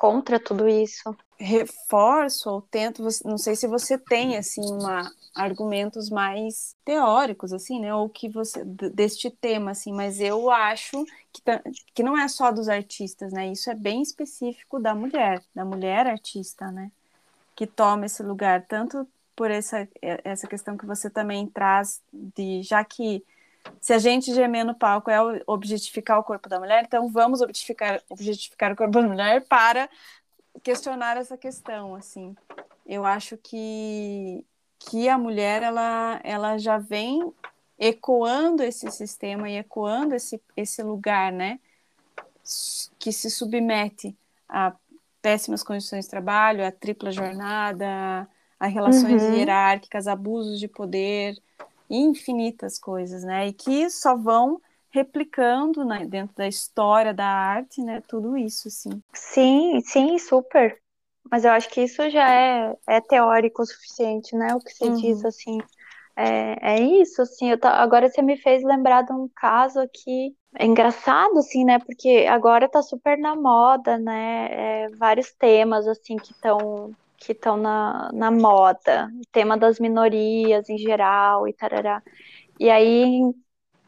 contra tudo isso. Reforço ou tento, não sei se você tem assim uma argumentos mais teóricos assim, né, ou que você deste tema assim, mas eu acho que, que não é só dos artistas, né? Isso é bem específico da mulher, da mulher artista, né? Que toma esse lugar tanto por essa essa questão que você também traz de já que se a gente gemer no palco é objetificar o corpo da mulher, então vamos objetificar, objetificar o corpo da mulher para questionar essa questão, assim. Eu acho que, que a mulher, ela, ela já vem ecoando esse sistema e ecoando esse, esse lugar, né? Que se submete a péssimas condições de trabalho, a tripla jornada, a relações uhum. hierárquicas, abusos de poder, infinitas coisas, né? E que só vão replicando né, dentro da história da arte, né? Tudo isso, sim. Sim, sim, super. Mas eu acho que isso já é, é teórico o suficiente, né? O que você uhum. diz, assim. É, é isso, assim. Eu agora você me fez lembrar de um caso aqui. É engraçado, assim, né? Porque agora tá super na moda, né? É, vários temas, assim, que estão que estão na, na moda, o tema das minorias em geral e tarará. E aí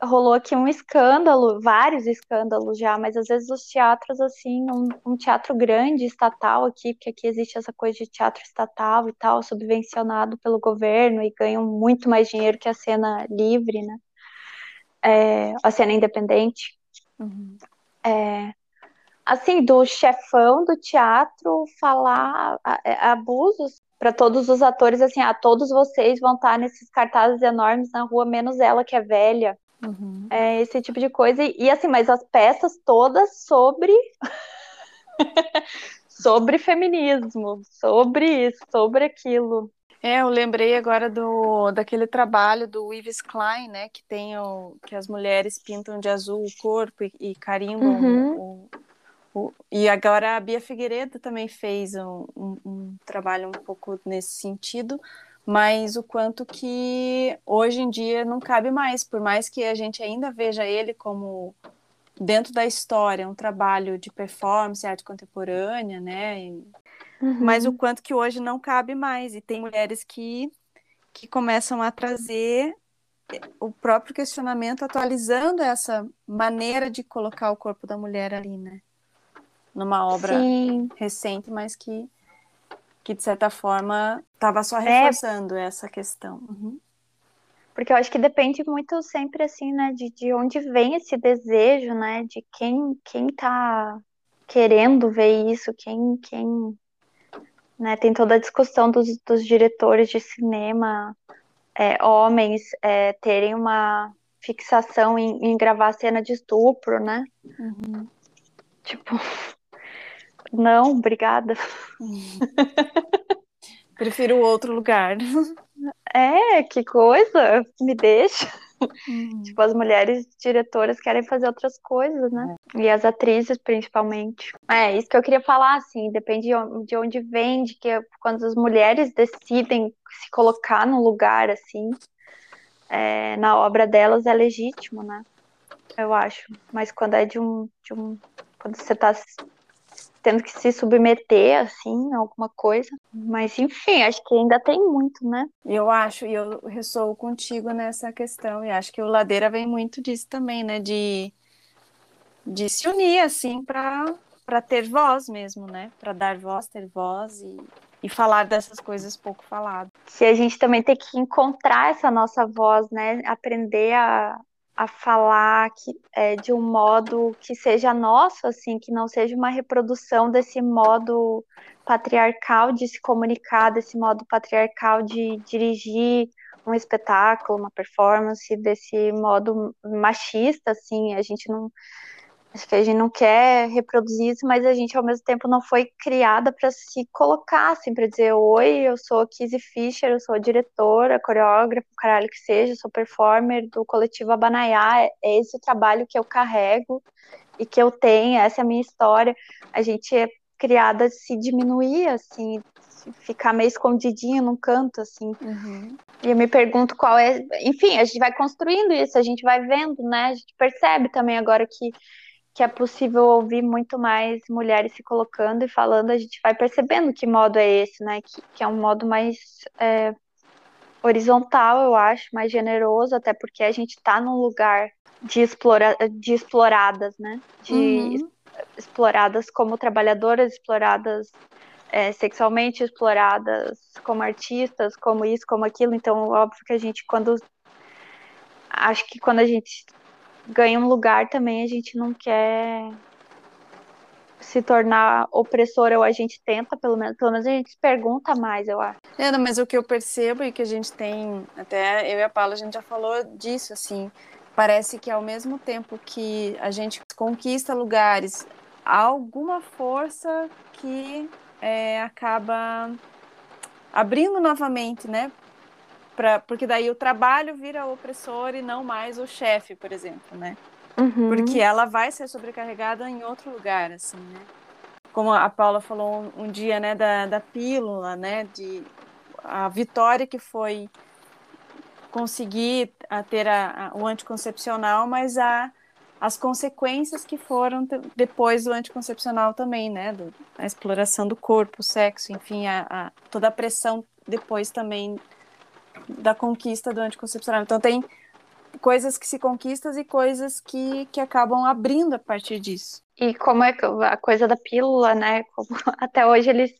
rolou aqui um escândalo, vários escândalos já, mas às vezes os teatros, assim, um, um, teatro grande, estatal aqui, porque aqui existe essa coisa de teatro estatal e tal, subvencionado pelo governo e ganham muito mais dinheiro que a cena livre, né? É, a cena independente. Uhum. É, assim, do chefão do teatro falar é, abusos para todos os atores, assim, ah, todos vocês vão estar nesses cartazes enormes na rua, menos ela que é velha. Uhum. É esse tipo de coisa. E, assim, mas as peças todas sobre. [LAUGHS] sobre feminismo, sobre isso, sobre aquilo. É, eu lembrei agora do daquele trabalho do Yves Klein, né, que tem o que as mulheres pintam de azul o corpo e, e carimbam uhum. o, e agora a Bia Figueiredo também fez um, um, um, trabalho um pouco nesse sentido, mas o quanto que hoje em dia não cabe mais, por mais que a gente ainda veja ele como dentro da história, um trabalho de performance, arte contemporânea, né? Uhum. Mas o quanto que hoje não cabe mais, e tem mulheres que, que começam a trazer o próprio questionamento atualizando essa maneira de colocar o corpo da mulher ali, né? numa obra Sim. recente, mas que, que de certa forma estava só é. reforçando é. essa questão. Uhum. Porque eu acho que depende muito sempre assim, né, de, de onde vem esse desejo, né, de quem quem tá querendo ver isso, quem quem né, tem toda a discussão dos, dos diretores de cinema, é, homens é, terem uma fixação em, em, gravar cena de estupro, né? Uhum. Tipo, [LAUGHS] não, obrigada. [LAUGHS] Prefiro outro lugar. É, que coisa, me deixa. Uhum. Tipo, as mulheres diretoras querem fazer outras coisas, né? É. E as atrizes, principalmente. É, isso que eu queria falar, assim, depende de onde vem, de que quando as mulheres decidem se colocar no lugar, assim, é, na obra delas é legítimo, né? Eu acho. Mas quando é de um. De um quando você tá tendo que se submeter, assim, a alguma coisa. Mas, enfim, acho que ainda tem muito, né? Eu acho, e eu ressoo contigo nessa questão, e acho que o Ladeira vem muito disso também, né? De, de se unir, assim, para ter voz mesmo, né? Para dar voz, ter voz e, e falar dessas coisas pouco faladas. Que a gente também tem que encontrar essa nossa voz, né? Aprender a, a falar que, é, de um modo que seja nosso, assim, que não seja uma reprodução desse modo patriarcal de se comunicar, desse modo patriarcal de dirigir um espetáculo, uma performance, desse modo machista, assim, a gente não Acho que a gente não quer reproduzir isso, mas a gente ao mesmo tempo não foi criada para se colocar, assim, para dizer: Oi, eu sou Kizzy Fischer, eu sou diretora, coreógrafa, caralho que seja, sou performer do coletivo Abanaiá, é esse o trabalho que eu carrego e que eu tenho, essa é a minha história. A gente é criada a se diminuir, assim, ficar meio escondidinha num canto, assim. Uhum. E eu me pergunto qual é. Enfim, a gente vai construindo isso, a gente vai vendo, né? A gente percebe também agora que que é possível ouvir muito mais mulheres se colocando e falando, a gente vai percebendo que modo é esse, né? Que, que é um modo mais é, horizontal, eu acho, mais generoso, até porque a gente está num lugar de, explora, de exploradas, né? De uhum. exploradas como trabalhadoras, exploradas é, sexualmente, exploradas como artistas, como isso, como aquilo. Então, óbvio que a gente, quando. Acho que quando a gente ganha um lugar também, a gente não quer se tornar opressora, ou a gente tenta, pelo menos, pelo menos a gente pergunta mais, eu acho. É, não, mas o que eu percebo e que a gente tem, até eu e a Paula, a gente já falou disso, assim, parece que ao mesmo tempo que a gente conquista lugares, há alguma força que é, acaba abrindo novamente, né? Pra, porque daí o trabalho vira opressor e não mais o chefe, por exemplo, né? Uhum. Porque ela vai ser sobrecarregada em outro lugar, assim, né? Como a Paula falou um, um dia, né, da, da pílula, né, de a vitória que foi conseguir a ter a, a, o anticoncepcional, mas a, as consequências que foram depois do anticoncepcional também, né, do, a exploração do corpo, o sexo, enfim, a, a, toda a pressão depois também da conquista do anticoncepcional. Então tem coisas que se conquistam e coisas que, que acabam abrindo a partir disso. E como é a coisa da pílula, né? Como [LAUGHS] até hoje eles,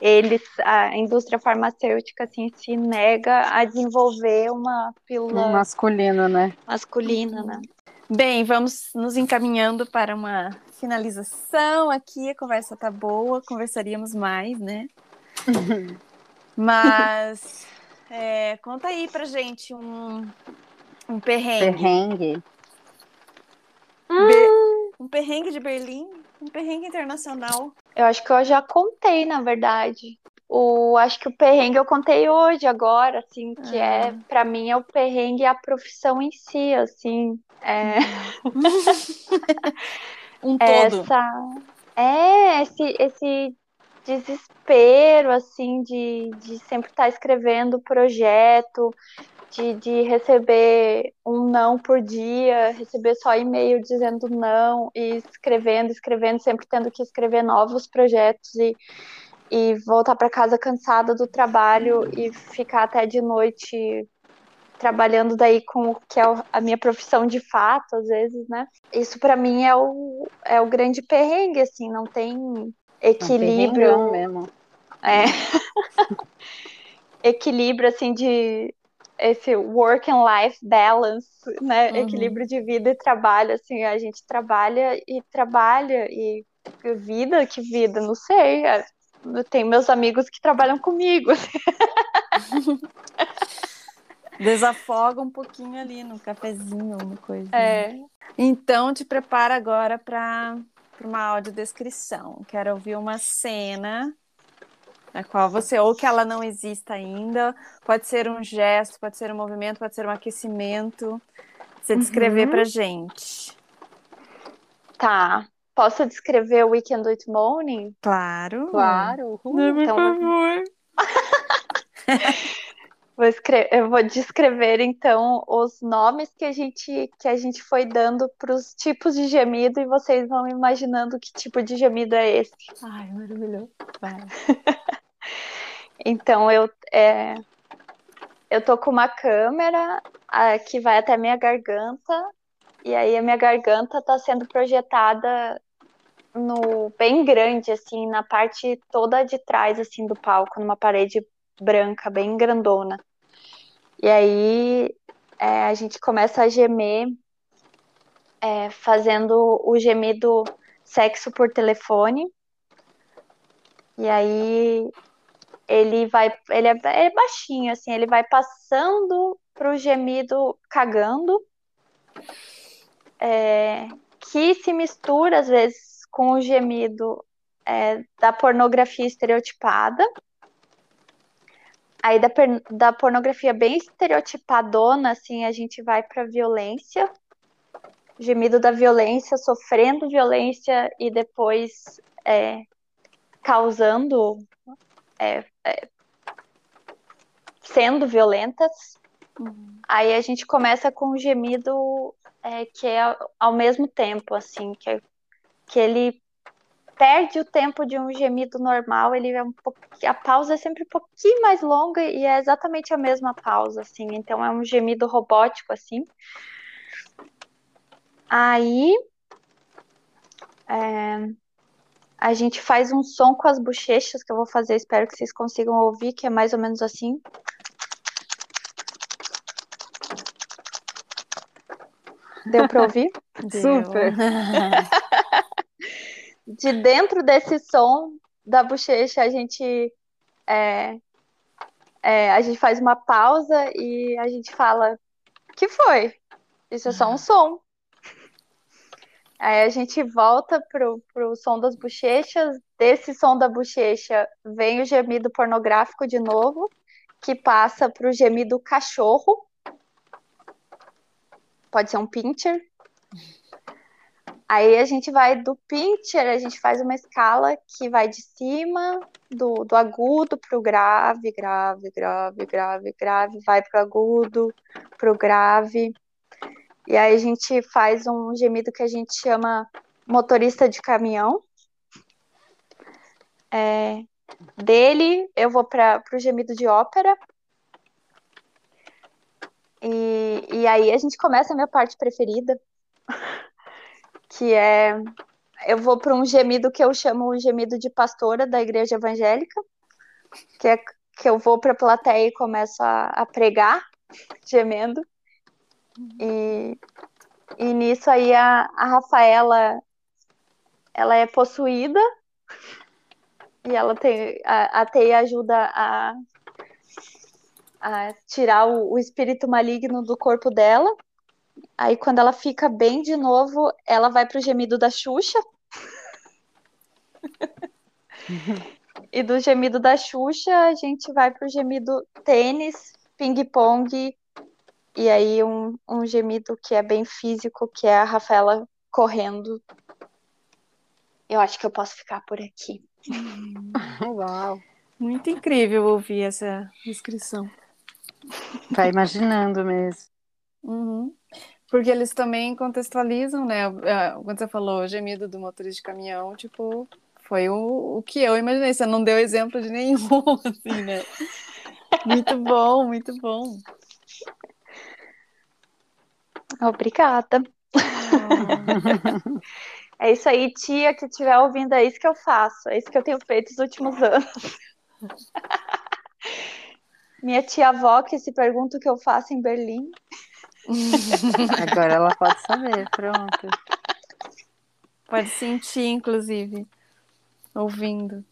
eles, a indústria farmacêutica assim, se nega a desenvolver uma pílula masculina, né? Masculina, né? Bem, vamos nos encaminhando para uma finalização aqui. A conversa tá boa, conversaríamos mais, né? [LAUGHS] Mas é, conta aí pra gente um, um perrengue. Perrengue. Be um perrengue de Berlim, um perrengue internacional. Eu acho que eu já contei, na verdade. O, acho que o perrengue eu contei hoje, agora, assim, que é, ah. para mim, é o perrengue a profissão em si, assim. É... [LAUGHS] um todo. Essa, é, esse, esse desespero, assim, de, de sempre estar escrevendo projeto, de, de receber um não por dia, receber só e-mail dizendo não, e escrevendo, escrevendo, sempre tendo que escrever novos projetos e, e voltar para casa cansada do trabalho e ficar até de noite trabalhando daí com o que é a minha profissão de fato, às vezes, né? Isso para mim é o, é o grande perrengue, assim, não tem equilíbrio. Não mesmo. É. [LAUGHS] equilíbrio, assim, de esse work and life balance, né? Uhum. Equilíbrio de vida e trabalho, assim, a gente trabalha e trabalha e vida, que vida, não sei. É, eu tenho meus amigos que trabalham comigo. [LAUGHS] Desafoga um pouquinho ali no cafezinho, uma coisa. É. Né? Então te prepara agora para uma audiodescrição. Quero ouvir uma cena a qual você, ou que ela não exista ainda, pode ser um gesto, pode ser um movimento, pode ser um aquecimento. Você descrever uhum. pra gente. Tá. Posso descrever o Weekend with Morning? Claro. Claro. Uhum. então, por favor. [LAUGHS] [LAUGHS] vou escrever, eu vou descrever então os nomes que a gente que a gente foi dando para os tipos de gemido e vocês vão imaginando que tipo de gemido é esse. Ai, maravilhoso. Vai. [LAUGHS] Então eu é, eu tô com uma câmera a, que vai até minha garganta e aí a minha garganta tá sendo projetada no bem grande assim na parte toda de trás assim do palco numa parede branca bem grandona e aí é, a gente começa a gemer é, fazendo o gemido sexo por telefone e aí ele vai, ele é, é baixinho, assim, ele vai passando pro gemido cagando, é, que se mistura às vezes com o gemido é, da pornografia estereotipada. Aí da, da pornografia bem estereotipadona, assim, a gente vai para violência, gemido da violência, sofrendo violência e depois é, causando é, é, sendo violentas. Uhum. Aí a gente começa com um gemido é, que é ao mesmo tempo, assim, que, que ele perde o tempo de um gemido normal, ele é um a pausa é sempre um pouquinho mais longa e é exatamente a mesma pausa, assim, então é um gemido robótico, assim. Aí é, a gente faz um som com as bochechas que eu vou fazer, espero que vocês consigam ouvir, que é mais ou menos assim. Deu para ouvir? Super. [LAUGHS] De dentro desse som da bochecha, a gente é, é, a gente faz uma pausa e a gente fala: que foi? Isso é só um som. Aí a gente volta pro, pro som das bochechas. Desse som da bochecha vem o gemido pornográfico de novo, que passa pro gemido cachorro, pode ser um pincher. Aí a gente vai do pincher, a gente faz uma escala que vai de cima do, do agudo pro grave, grave, grave, grave, grave, vai pro agudo, pro grave. E aí a gente faz um gemido que a gente chama motorista de caminhão. É, dele eu vou para o gemido de ópera, e, e aí a gente começa a minha parte preferida, [LAUGHS] que é eu vou para um gemido que eu chamo o gemido de pastora da igreja evangélica, que é que eu vou para a plateia e começo a, a pregar, gemendo. E, e nisso aí a, a Rafaela ela é possuída e ela tem a, a Teia ajuda a a tirar o, o espírito maligno do corpo dela. Aí quando ela fica bem de novo, ela vai pro gemido da Xuxa. [LAUGHS] e do gemido da Xuxa, a gente vai pro gemido tênis, ping-pong, e aí um, um gemido que é bem físico, que é a Rafaela correndo. Eu acho que eu posso ficar por aqui. [LAUGHS] Uau! Muito incrível ouvir essa descrição. Tá imaginando mesmo. Uhum. Porque eles também contextualizam, né? É, quando você falou o gemido do motorista de caminhão, tipo, foi o, o que eu imaginei. Você não deu exemplo de nenhum, [LAUGHS] assim, né? Muito bom, muito bom. Obrigada. É isso aí, tia, que estiver ouvindo, é isso que eu faço, é isso que eu tenho feito nos últimos anos. [LAUGHS] Minha tia-avó que se pergunta o que eu faço em Berlim. Agora ela pode saber, pronto. Pode sentir, inclusive, ouvindo.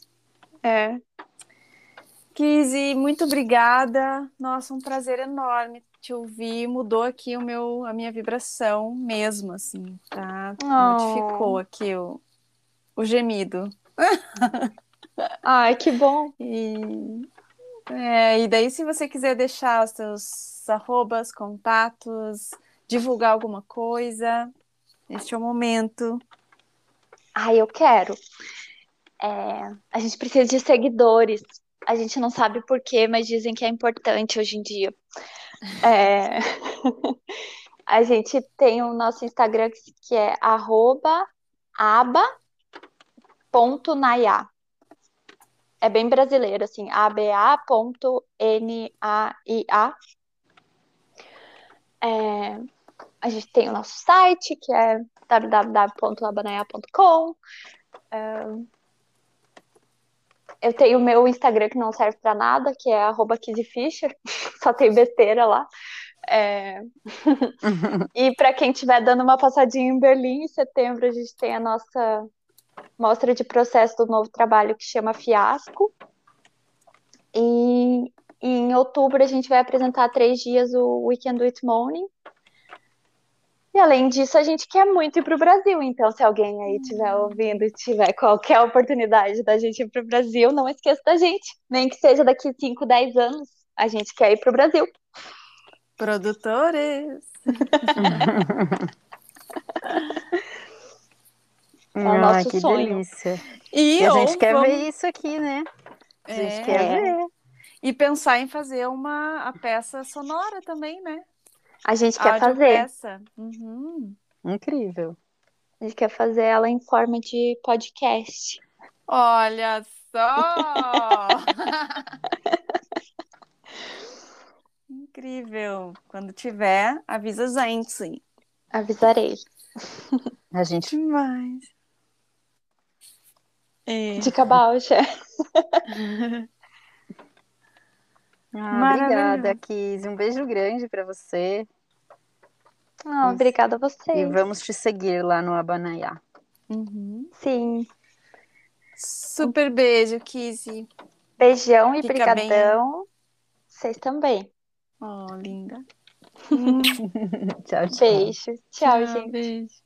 É. Kizzy, muito obrigada. Nossa, um prazer enorme te ouvir. Mudou aqui o meu, a minha vibração mesmo, assim, tá? Oh. Modificou aqui o, o gemido. Ai, que bom. E é, e daí, se você quiser deixar os seus arrobas, contatos, divulgar alguma coisa, este é o momento. Ah, eu quero. É, a gente precisa de seguidores. A gente não sabe por quê, mas dizem que é importante hoje em dia. É, [LAUGHS] a gente tem o nosso Instagram que é aba.naya é bem brasileiro, assim, aba.naia. É, a gente tem o nosso site, que é www.abanaia.com. É, eu tenho o meu Instagram que não serve para nada, que é arroba [LAUGHS] só tem besteira lá. É... [LAUGHS] e para quem estiver dando uma passadinha em Berlim, em setembro, a gente tem a nossa mostra de processo do novo trabalho que chama Fiasco. E, e em outubro a gente vai apresentar três dias o Weekend with Morning. E além disso, a gente quer muito ir para o Brasil. Então, se alguém aí estiver ouvindo e tiver qualquer oportunidade da gente ir para o Brasil, não esqueça da gente. Nem que seja daqui 5, 10 anos, a gente quer ir para o Brasil. Produtores! [LAUGHS] É o nosso que sonho. delícia. E, E a gente quer vamos- ver isso aqui, né? A gente É, quer ver. E pensar em fazer uma a peça sonora também, né? A gente quer fazer. Audiopeça. Uhum. Incrível. A gente quer fazer ela em forma de podcast. Olha só! [LAUGHS] Incrível. Quando tiver, avisa a gente. Avisarei. A gente Demais. É. Dica baixa. Ah, obrigada. Kizzy. Um beijo grande para você. Ah, obrigada a E vocês. vamos te seguir lá no Abanaiá. Uhum. Sim. Super beijo, Kizzy. Beijão e Fica bem. brigadão. Vocês também. Oh, linda. [LAUGHS] [LAUGHS] Tchau, tchau. Beijo. Tchau, gente. Beijo.